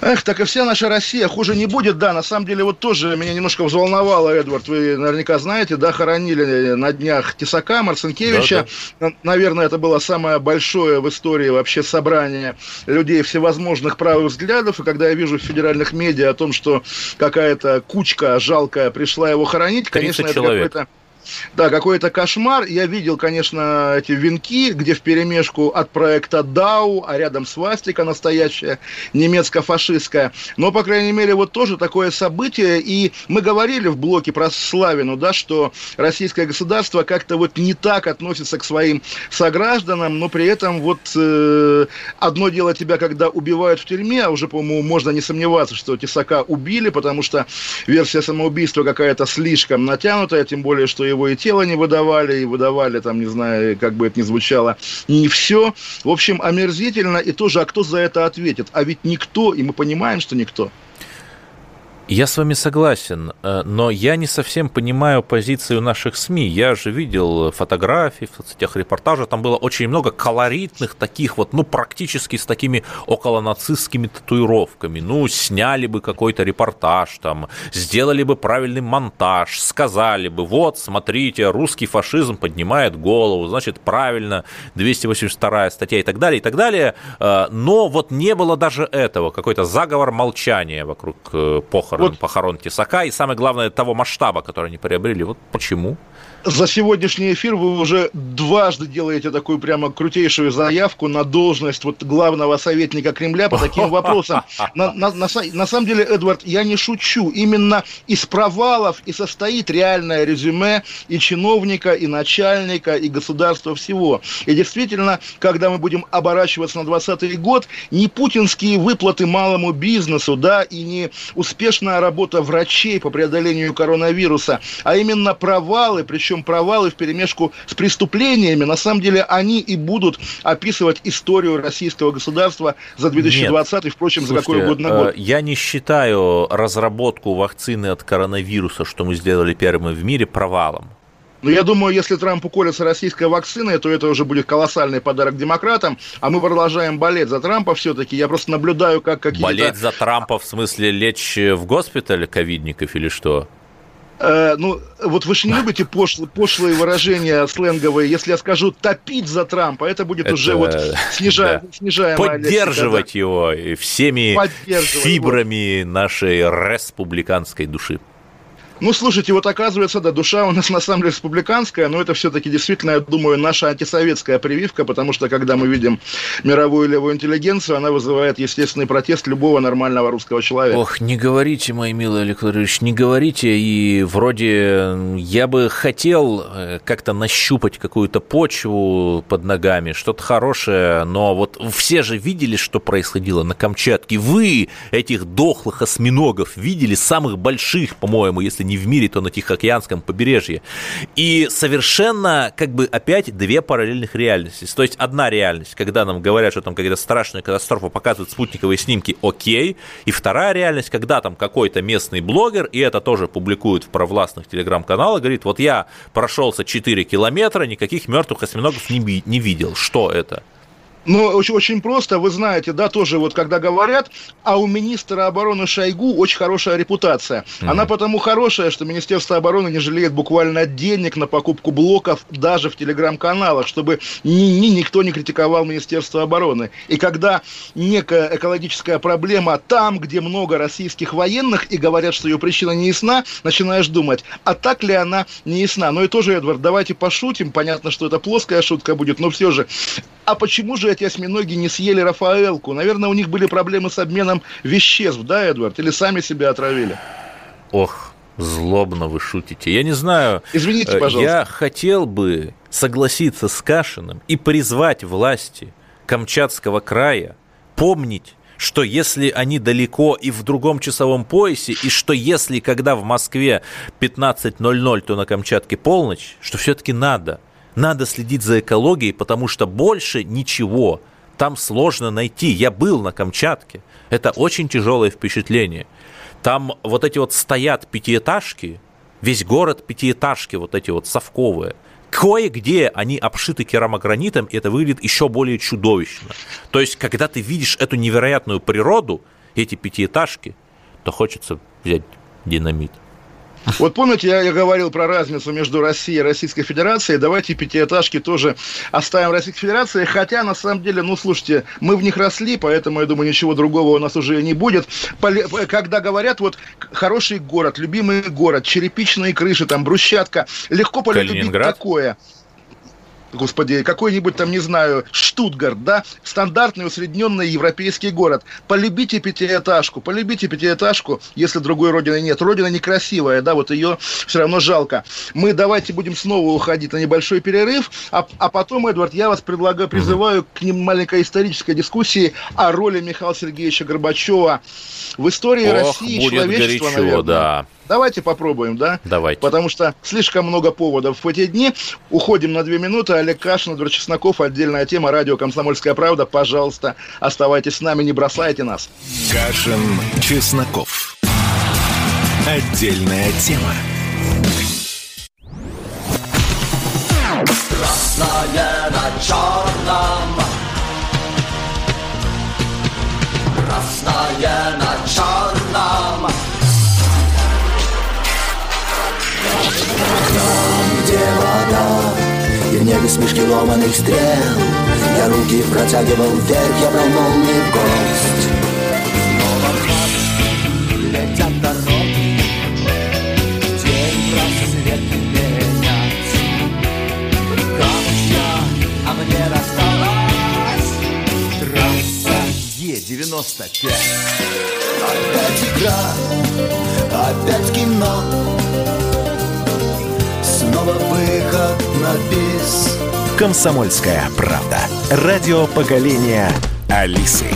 Эх, так и вся наша Россия хуже не будет, да, на самом деле вот тоже меня немножко взволновало, Эдвард, вы наверняка знаете, да, хоронили на днях Тесака, Марцинкевича, да, да. наверное, это было самое большое в истории вообще собрание людей всевозможных правых взглядов, и когда я вижу в федеральных медиа о том, что какая-то кучка жалкая пришла его хоронить, конечно, это какой-то да, какой-то кошмар. Я видел, конечно, эти венки, где в перемешку от проекта Дау, а рядом свастика настоящая немецко-фашистская. Но, по крайней мере, вот тоже такое событие. И мы говорили в блоке про Славину, да, что российское государство как-то вот не так относится к своим согражданам, но при этом вот э, одно дело тебя, когда убивают в тюрьме, а уже, по-моему, можно не сомневаться, что Тесака убили, потому что версия самоубийства какая-то слишком натянутая, тем более, что его и тело не выдавали, и выдавали, там, не знаю, как бы это ни звучало, не все. В общем, омерзительно, и тоже, а кто за это ответит? А ведь никто, и мы понимаем, что никто. Я с вами согласен, э, но я не совсем понимаю позицию наших СМИ. Я же видел фотографии в соцсетях, репортажа, там было очень много колоритных таких вот, ну, практически с такими околонацистскими татуировками. Ну, сняли бы какой-то репортаж там, сделали бы правильный монтаж, сказали бы, вот, смотрите, русский фашизм поднимает голову, значит, правильно, 282 статья и так далее, и так далее. Э, но вот не было даже этого, какой-то заговор молчания вокруг э, похорон похорон, вот. похорон Тесака, и самое главное, того масштаба, который они приобрели. Вот почему? за сегодняшний эфир вы уже дважды делаете такую прямо крутейшую заявку на должность вот главного советника Кремля по таким вопросам. На, на, на, на самом деле, Эдвард, я не шучу. Именно из провалов и состоит реальное резюме и чиновника, и начальника, и государства всего. И действительно, когда мы будем оборачиваться на 2020 год, не путинские выплаты малому бизнесу, да, и не успешная работа врачей по преодолению коронавируса, а именно провалы, причем провалы в перемешку с преступлениями, на самом деле они и будут описывать историю российского государства за 2020 Нет. впрочем, Слушайте, за какой угодно год. Э, я не считаю разработку вакцины от коронавируса, что мы сделали первыми в мире, провалом. Но я думаю, если Трамп уколется российской вакциной, то это уже будет колоссальный подарок демократам, а мы продолжаем болеть за Трампа все-таки. Я просто наблюдаю, как какие-то... Болеть за Трампа в смысле лечь в госпиталь ковидников или что? Э, ну, вот вы же не любите пошлые, пошлые выражения сленговые. Если я скажу «топить за Трампа», это будет это, уже вот снижая, да. снижаемая Поддерживать лексика, его всеми фибрами его. нашей республиканской души. Ну, слушайте, вот оказывается, да, душа у нас на самом деле республиканская, но это все-таки действительно, я думаю, наша антисоветская прививка, потому что, когда мы видим мировую левую интеллигенцию, она вызывает естественный протест любого нормального русского человека. Ох, не говорите, мой милый Олег Владимирович, не говорите, и вроде я бы хотел э, как-то нащупать какую-то почву под ногами, что-то хорошее, но вот все же видели, что происходило на Камчатке. Вы этих дохлых осьминогов видели, самых больших, по-моему, если не в мире, то на Тихоокеанском побережье. И совершенно, как бы, опять две параллельных реальности. То есть одна реальность, когда нам говорят, что там какая-то страшная катастрофа, показывают спутниковые снимки, окей. И вторая реальность, когда там какой-то местный блогер, и это тоже публикуют в провластных телеграм-каналах, говорит, вот я прошелся 4 километра, никаких мертвых осьминогов не, не видел. Что это? Ну, очень, очень просто, вы знаете, да, тоже вот когда говорят, а у министра обороны Шойгу очень хорошая репутация. Mm-hmm. Она потому хорошая, что Министерство обороны не жалеет буквально денег на покупку блоков даже в телеграм-каналах, чтобы ни, ни никто не критиковал Министерство обороны. И когда некая экологическая проблема там, где много российских военных, и говорят, что ее причина не ясна, начинаешь думать, а так ли она не ясна? Ну и тоже, Эдвард, давайте пошутим, понятно, что это плоская шутка будет, но все же, а почему же эти осьминоги не съели Рафаэлку? Наверное, у них были проблемы с обменом веществ, да, Эдвард? Или сами себя отравили? Ох, злобно вы шутите. Я не знаю. Извините, э, пожалуйста. Я хотел бы согласиться с Кашиным и призвать власти Камчатского края помнить что если они далеко и в другом часовом поясе, и что если, когда в Москве 15.00, то на Камчатке полночь, что все-таки надо – надо следить за экологией, потому что больше ничего там сложно найти. Я был на Камчатке. Это очень тяжелое впечатление. Там вот эти вот стоят пятиэтажки, весь город пятиэтажки, вот эти вот совковые. Кое-где они обшиты керамогранитом, и это выглядит еще более чудовищно. То есть, когда ты видишь эту невероятную природу, эти пятиэтажки, то хочется взять динамит. Вот помните, я, я говорил про разницу между Россией и Российской Федерацией. Давайте пятиэтажки тоже оставим Российской Федерации. Хотя, на самом деле, ну, слушайте, мы в них росли, поэтому, я думаю, ничего другого у нас уже не будет. Когда говорят, вот, хороший город, любимый город, черепичные крыши, там, брусчатка, легко полюбить такое господи, какой-нибудь там, не знаю, Штутгарт, да, стандартный усредненный европейский город. Полюбите пятиэтажку, полюбите пятиэтажку, если другой родины нет. Родина некрасивая, да, вот ее все равно жалко. Мы давайте будем снова уходить на небольшой перерыв, а, а потом, Эдвард, я вас предлагаю, призываю к ним маленькой исторической дискуссии о роли Михаила Сергеевича Горбачева в истории Ох, России и человечества, горячо, наверное. Да. Давайте попробуем, да? Давайте. Потому что слишком много поводов в эти дни. Уходим на две минуты. Олег Кашин, Эдвард Чесноков. Отдельная тема. Радио «Комсомольская правда». Пожалуйста, оставайтесь с нами, не бросайте нас. Кашин, Чесноков. Отдельная тема. Красное на черном. Красное на черном. темноте вода И в небе смешки ломаных стрел Я руки протягивал вверх, я брал молнии в гость Летят дороги, день просвет менять. Как я, а мне рассталась трасса Е95. Опять игра, опять кино, Снова выход на бис. Комсомольская правда. Радио поколения Алисы.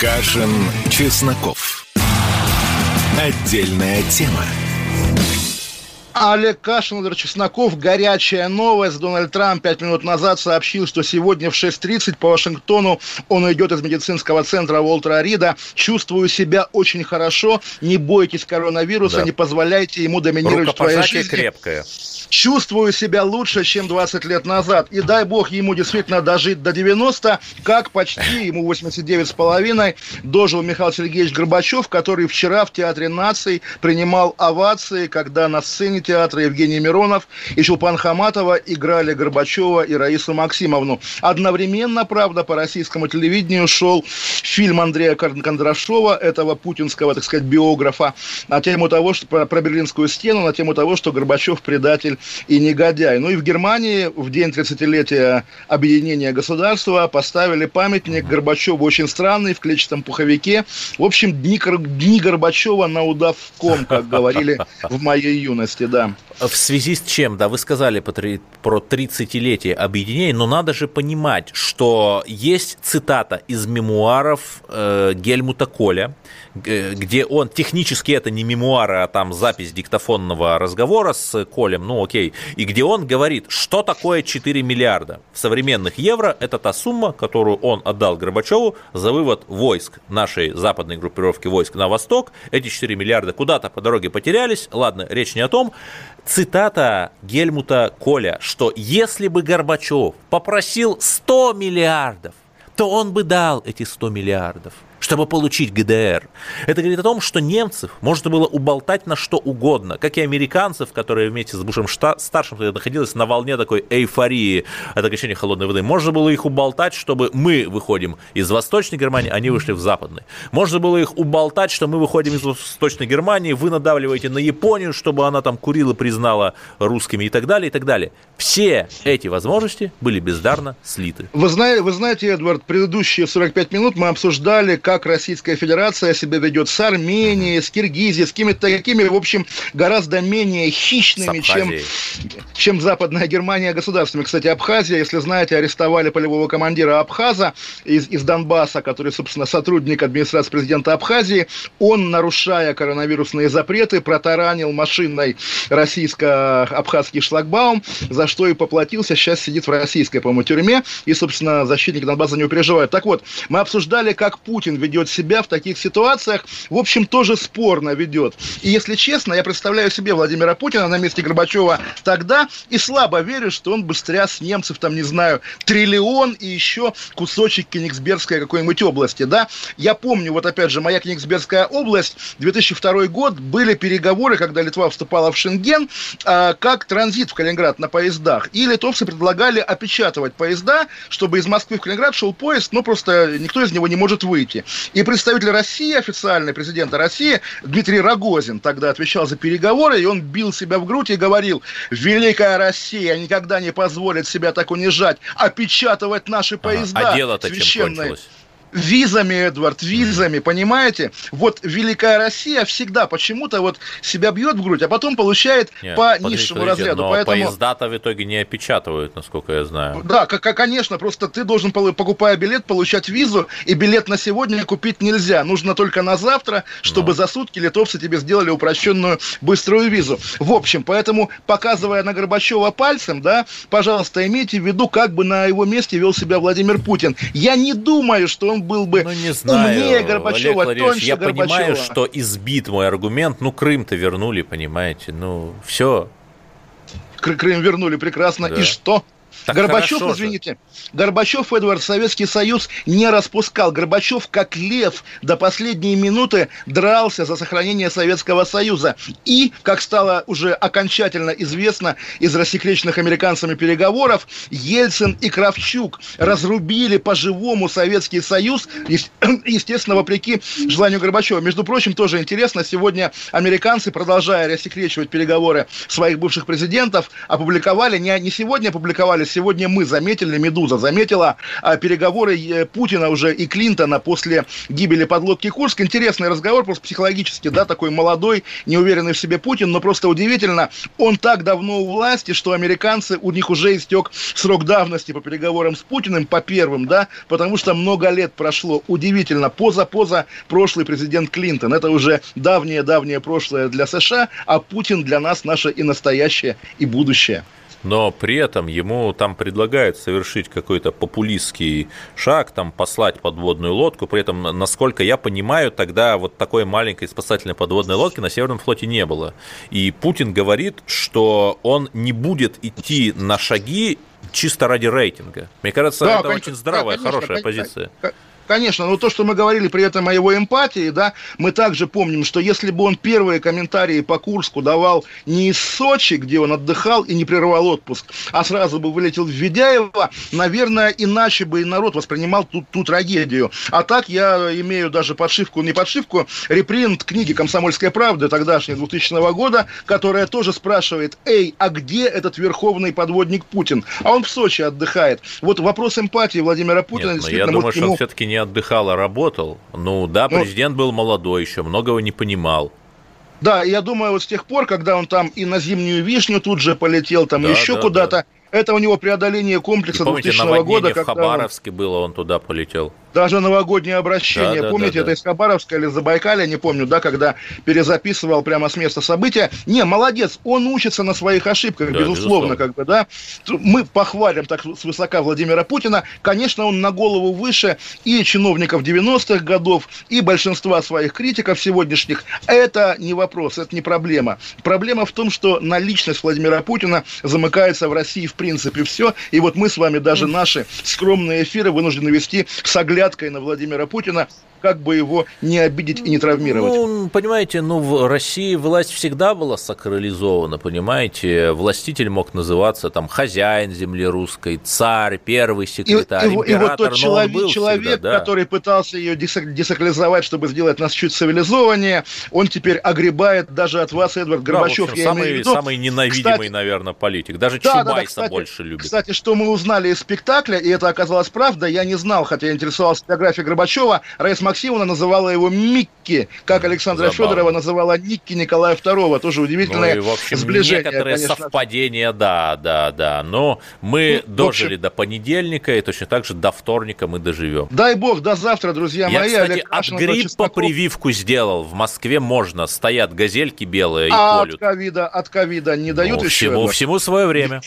Кашин, Чесноков. Отдельная тема. Олег Кашин, Владимир Чесноков. Горячая новость. Дональд Трамп пять минут назад сообщил, что сегодня в 6.30 по Вашингтону он идет из медицинского центра Уолтера Рида. Чувствую себя очень хорошо. Не бойтесь коронавируса, да. не позволяйте ему доминировать в твоей жизни. крепкое чувствую себя лучше, чем 20 лет назад. И дай бог ему действительно дожить до 90, как почти, ему 89 с половиной, дожил Михаил Сергеевич Горбачев, который вчера в Театре наций принимал овации, когда на сцене театра Евгений Миронов и Чулпан Хаматова играли Горбачева и Раису Максимовну. Одновременно, правда, по российскому телевидению шел фильм Андрея Кондрашова, этого путинского, так сказать, биографа, на тему того, что про, про Берлинскую стену, на тему того, что Горбачев предатель и негодяй. Ну и в Германии в день 30-летия объединения государства поставили памятник Горбачеву очень странный, в клетчатом пуховике. В общем, дни, дни Горбачева на удавком, как говорили в моей юности, да. В связи с чем, да, вы сказали про 30-летие объединения, но надо же понимать, что есть цитата из мемуаров э, Гельмута Коля, где он, технически это не мемуары, а там запись диктофонного разговора с Колем, ну окей, и где он говорит, что такое 4 миллиарда. В современных евро это та сумма, которую он отдал Горбачеву за вывод войск нашей западной группировки войск на восток. Эти 4 миллиарда куда-то по дороге потерялись. Ладно, речь не о том. Цитата Гельмута Коля, что если бы Горбачев попросил 100 миллиардов, то он бы дал эти 100 миллиардов чтобы получить ГДР. Это говорит о том, что немцев можно было уболтать на что угодно, как и американцев, которые вместе с Бушем старшим находились на волне такой эйфории от окончания холодной воды. Можно было их уболтать, чтобы мы выходим из Восточной Германии, они вышли в Западной. Можно было их уболтать, что мы выходим из Восточной Германии, вы надавливаете на Японию, чтобы она там курила, признала русскими и так далее, и так далее. Все эти возможности были бездарно слиты. Вы знаете, вы знаете, Эдвард, предыдущие 45 минут мы обсуждали, как как Российская Федерация себя ведет с Арменией, с Киргизией, с какими-то такими, в общем, гораздо менее хищными, чем, чем Западная Германия государствами. Кстати, Абхазия, если знаете, арестовали полевого командира Абхаза из, из Донбасса, который, собственно, сотрудник администрации президента Абхазии. Он, нарушая коронавирусные запреты, протаранил машиной российско-абхазский шлагбаум, за что и поплатился. Сейчас сидит в российской, по-моему, тюрьме. И, собственно, защитники Донбасса не переживают. Так вот, мы обсуждали, как Путин ведет себя в таких ситуациях, в общем, тоже спорно ведет. И если честно, я представляю себе Владимира Путина на месте Горбачева тогда и слабо верю, что он бы стряс немцев, там, не знаю, триллион и еще кусочек Кенигсбергской какой-нибудь области, да. Я помню, вот опять же, моя Кенигсбергская область, 2002 год, были переговоры, когда Литва вступала в Шенген, а, как транзит в Калининград на поездах. И литовцы предлагали опечатывать поезда, чтобы из Москвы в Калининград шел поезд, но просто никто из него не может выйти. И представитель России, официальный президент России, Дмитрий Рогозин, тогда отвечал за переговоры, и он бил себя в грудь и говорил, Великая Россия никогда не позволит себя так унижать, опечатывать наши поезда. А дело-то чем кончилось? Визами, Эдвард, визами, понимаете? Вот Великая Россия всегда почему-то вот себя бьет в грудь, а потом получает Нет, по подождите, низшему подождите, разряду. Но Поэтому... поезда-то в итоге не опечатывают, насколько я знаю. Да, как, конечно, просто ты должен, покупая билет, получать визу, и билет на сегодня купить нельзя. Нужно только на завтра, чтобы Но. за сутки литовцы тебе сделали упрощенную быструю визу. В общем, поэтому, показывая на Горбачева пальцем, да, пожалуйста, имейте в виду, как бы на его месте вел себя Владимир Путин. Я не думаю, что он был бы ну, не знаю, умнее Горбачева, Олег тоньше Я Горбачева. понимаю, что избит мой аргумент. Ну, Крым-то вернули, понимаете. Ну, все. Крым вернули прекрасно. Да. И что? Так Горбачев, извините. Горбачев, Эдвард, Советский Союз не распускал. Горбачев, как лев, до последней минуты дрался за сохранение Советского Союза. И, как стало уже окончательно известно из рассекреченных американцами переговоров, Ельцин и Кравчук разрубили по-живому Советский Союз, естественно, вопреки желанию Горбачева. Между прочим, тоже интересно, сегодня американцы, продолжая рассекречивать переговоры своих бывших президентов, опубликовали, не, не сегодня опубликовали сегодня мы заметили, «Медуза» заметила а, переговоры э, Путина уже и Клинтона после гибели подлодки Курск. Интересный разговор, просто психологически, да, такой молодой, неуверенный в себе Путин, но просто удивительно, он так давно у власти, что американцы, у них уже истек срок давности по переговорам с Путиным, по первым, да, потому что много лет прошло. Удивительно, поза-поза прошлый президент Клинтон. Это уже давнее-давнее прошлое для США, а Путин для нас наше и настоящее, и будущее но при этом ему там предлагают совершить какой-то популистский шаг, там послать подводную лодку, при этом, насколько я понимаю, тогда вот такой маленькой спасательной подводной лодки на Северном флоте не было. И Путин говорит, что он не будет идти на шаги чисто ради рейтинга. Мне кажется, да, это конечно, очень здравая, да, конечно, хорошая конечно, позиция. Конечно, но то, что мы говорили при этом о его эмпатии, да, мы также помним, что если бы он первые комментарии по Курску давал не из Сочи, где он отдыхал и не прерывал отпуск, а сразу бы вылетел в Ведяево, наверное, иначе бы и народ воспринимал ту, ту трагедию. А так я имею даже подшивку, не подшивку, репринт книги «Комсомольская правда» тогдашнего 2000 года, которая тоже спрашивает, эй, а где этот верховный подводник Путин? А он в Сочи отдыхает. Вот вопрос эмпатии Владимира Путина Нет, действительно... Я думаю, что ему... все-таки не не отдыхал, а работал. Ну да, ну, президент был молодой еще, многого не понимал. Да, я думаю, вот с тех пор, когда он там и на зимнюю вишню тут же полетел, там да, еще да, куда-то, да. это у него преодоление комплекса и помните, 2000 года. в Хабаровске он... было, он туда полетел даже новогоднее обращение, да, помните, да, да, это из Хабаровска или Забайкалья, не помню, да, когда перезаписывал прямо с места события. Не, молодец, он учится на своих ошибках, да, безусловно, безусловно, как бы, да. Мы похвалим так свысока Владимира Путина. Конечно, он на голову выше и чиновников 90-х годов, и большинства своих критиков сегодняшних. Это не вопрос, это не проблема. Проблема в том, что на личность Владимира Путина замыкается в России в принципе все. И вот мы с вами даже наши скромные эфиры вынуждены вести с оглядкой на Владимира Путина как бы его не обидеть и не травмировать. Ну, понимаете, ну, в России власть всегда была сакрализована, понимаете? Властитель мог называться там хозяин земли русской, царь, первый секретарь, и, император. И, вот тот человек, был человек всегда, да. который пытался ее десакрализовать, чтобы сделать нас чуть цивилизованнее, он теперь огребает даже от вас, Эдвард Горбачев. Да, общем, самый, самый ненавидимый, кстати, наверное, политик. Даже да, Чубайса да, да, кстати, больше любит. Кстати, что мы узнали из спектакля, и это оказалось правда, я не знал, хотя я интересовался биографией Горбачева, Раиса Максимовна называла его Микки, как Александра Забавно. Федорова называла Никки Николая II. Тоже удивительное ну, и, в общем, сближение. Некоторые конечно. совпадения, да, да, да. Но мы ну, дожили общем... до понедельника, и точно так же до вторника мы доживем. Дай бог, до завтра, друзья Я, мои. кстати, Олег от гриппа прививку сделал. В Москве можно. Стоят газельки белые и а колют. от ковида, от ковида не дают ну, еще? Всему, всему свое время.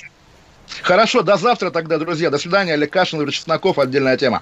Хорошо, до завтра тогда, друзья. До свидания. Олег Кашин, Чесноков. Отдельная тема.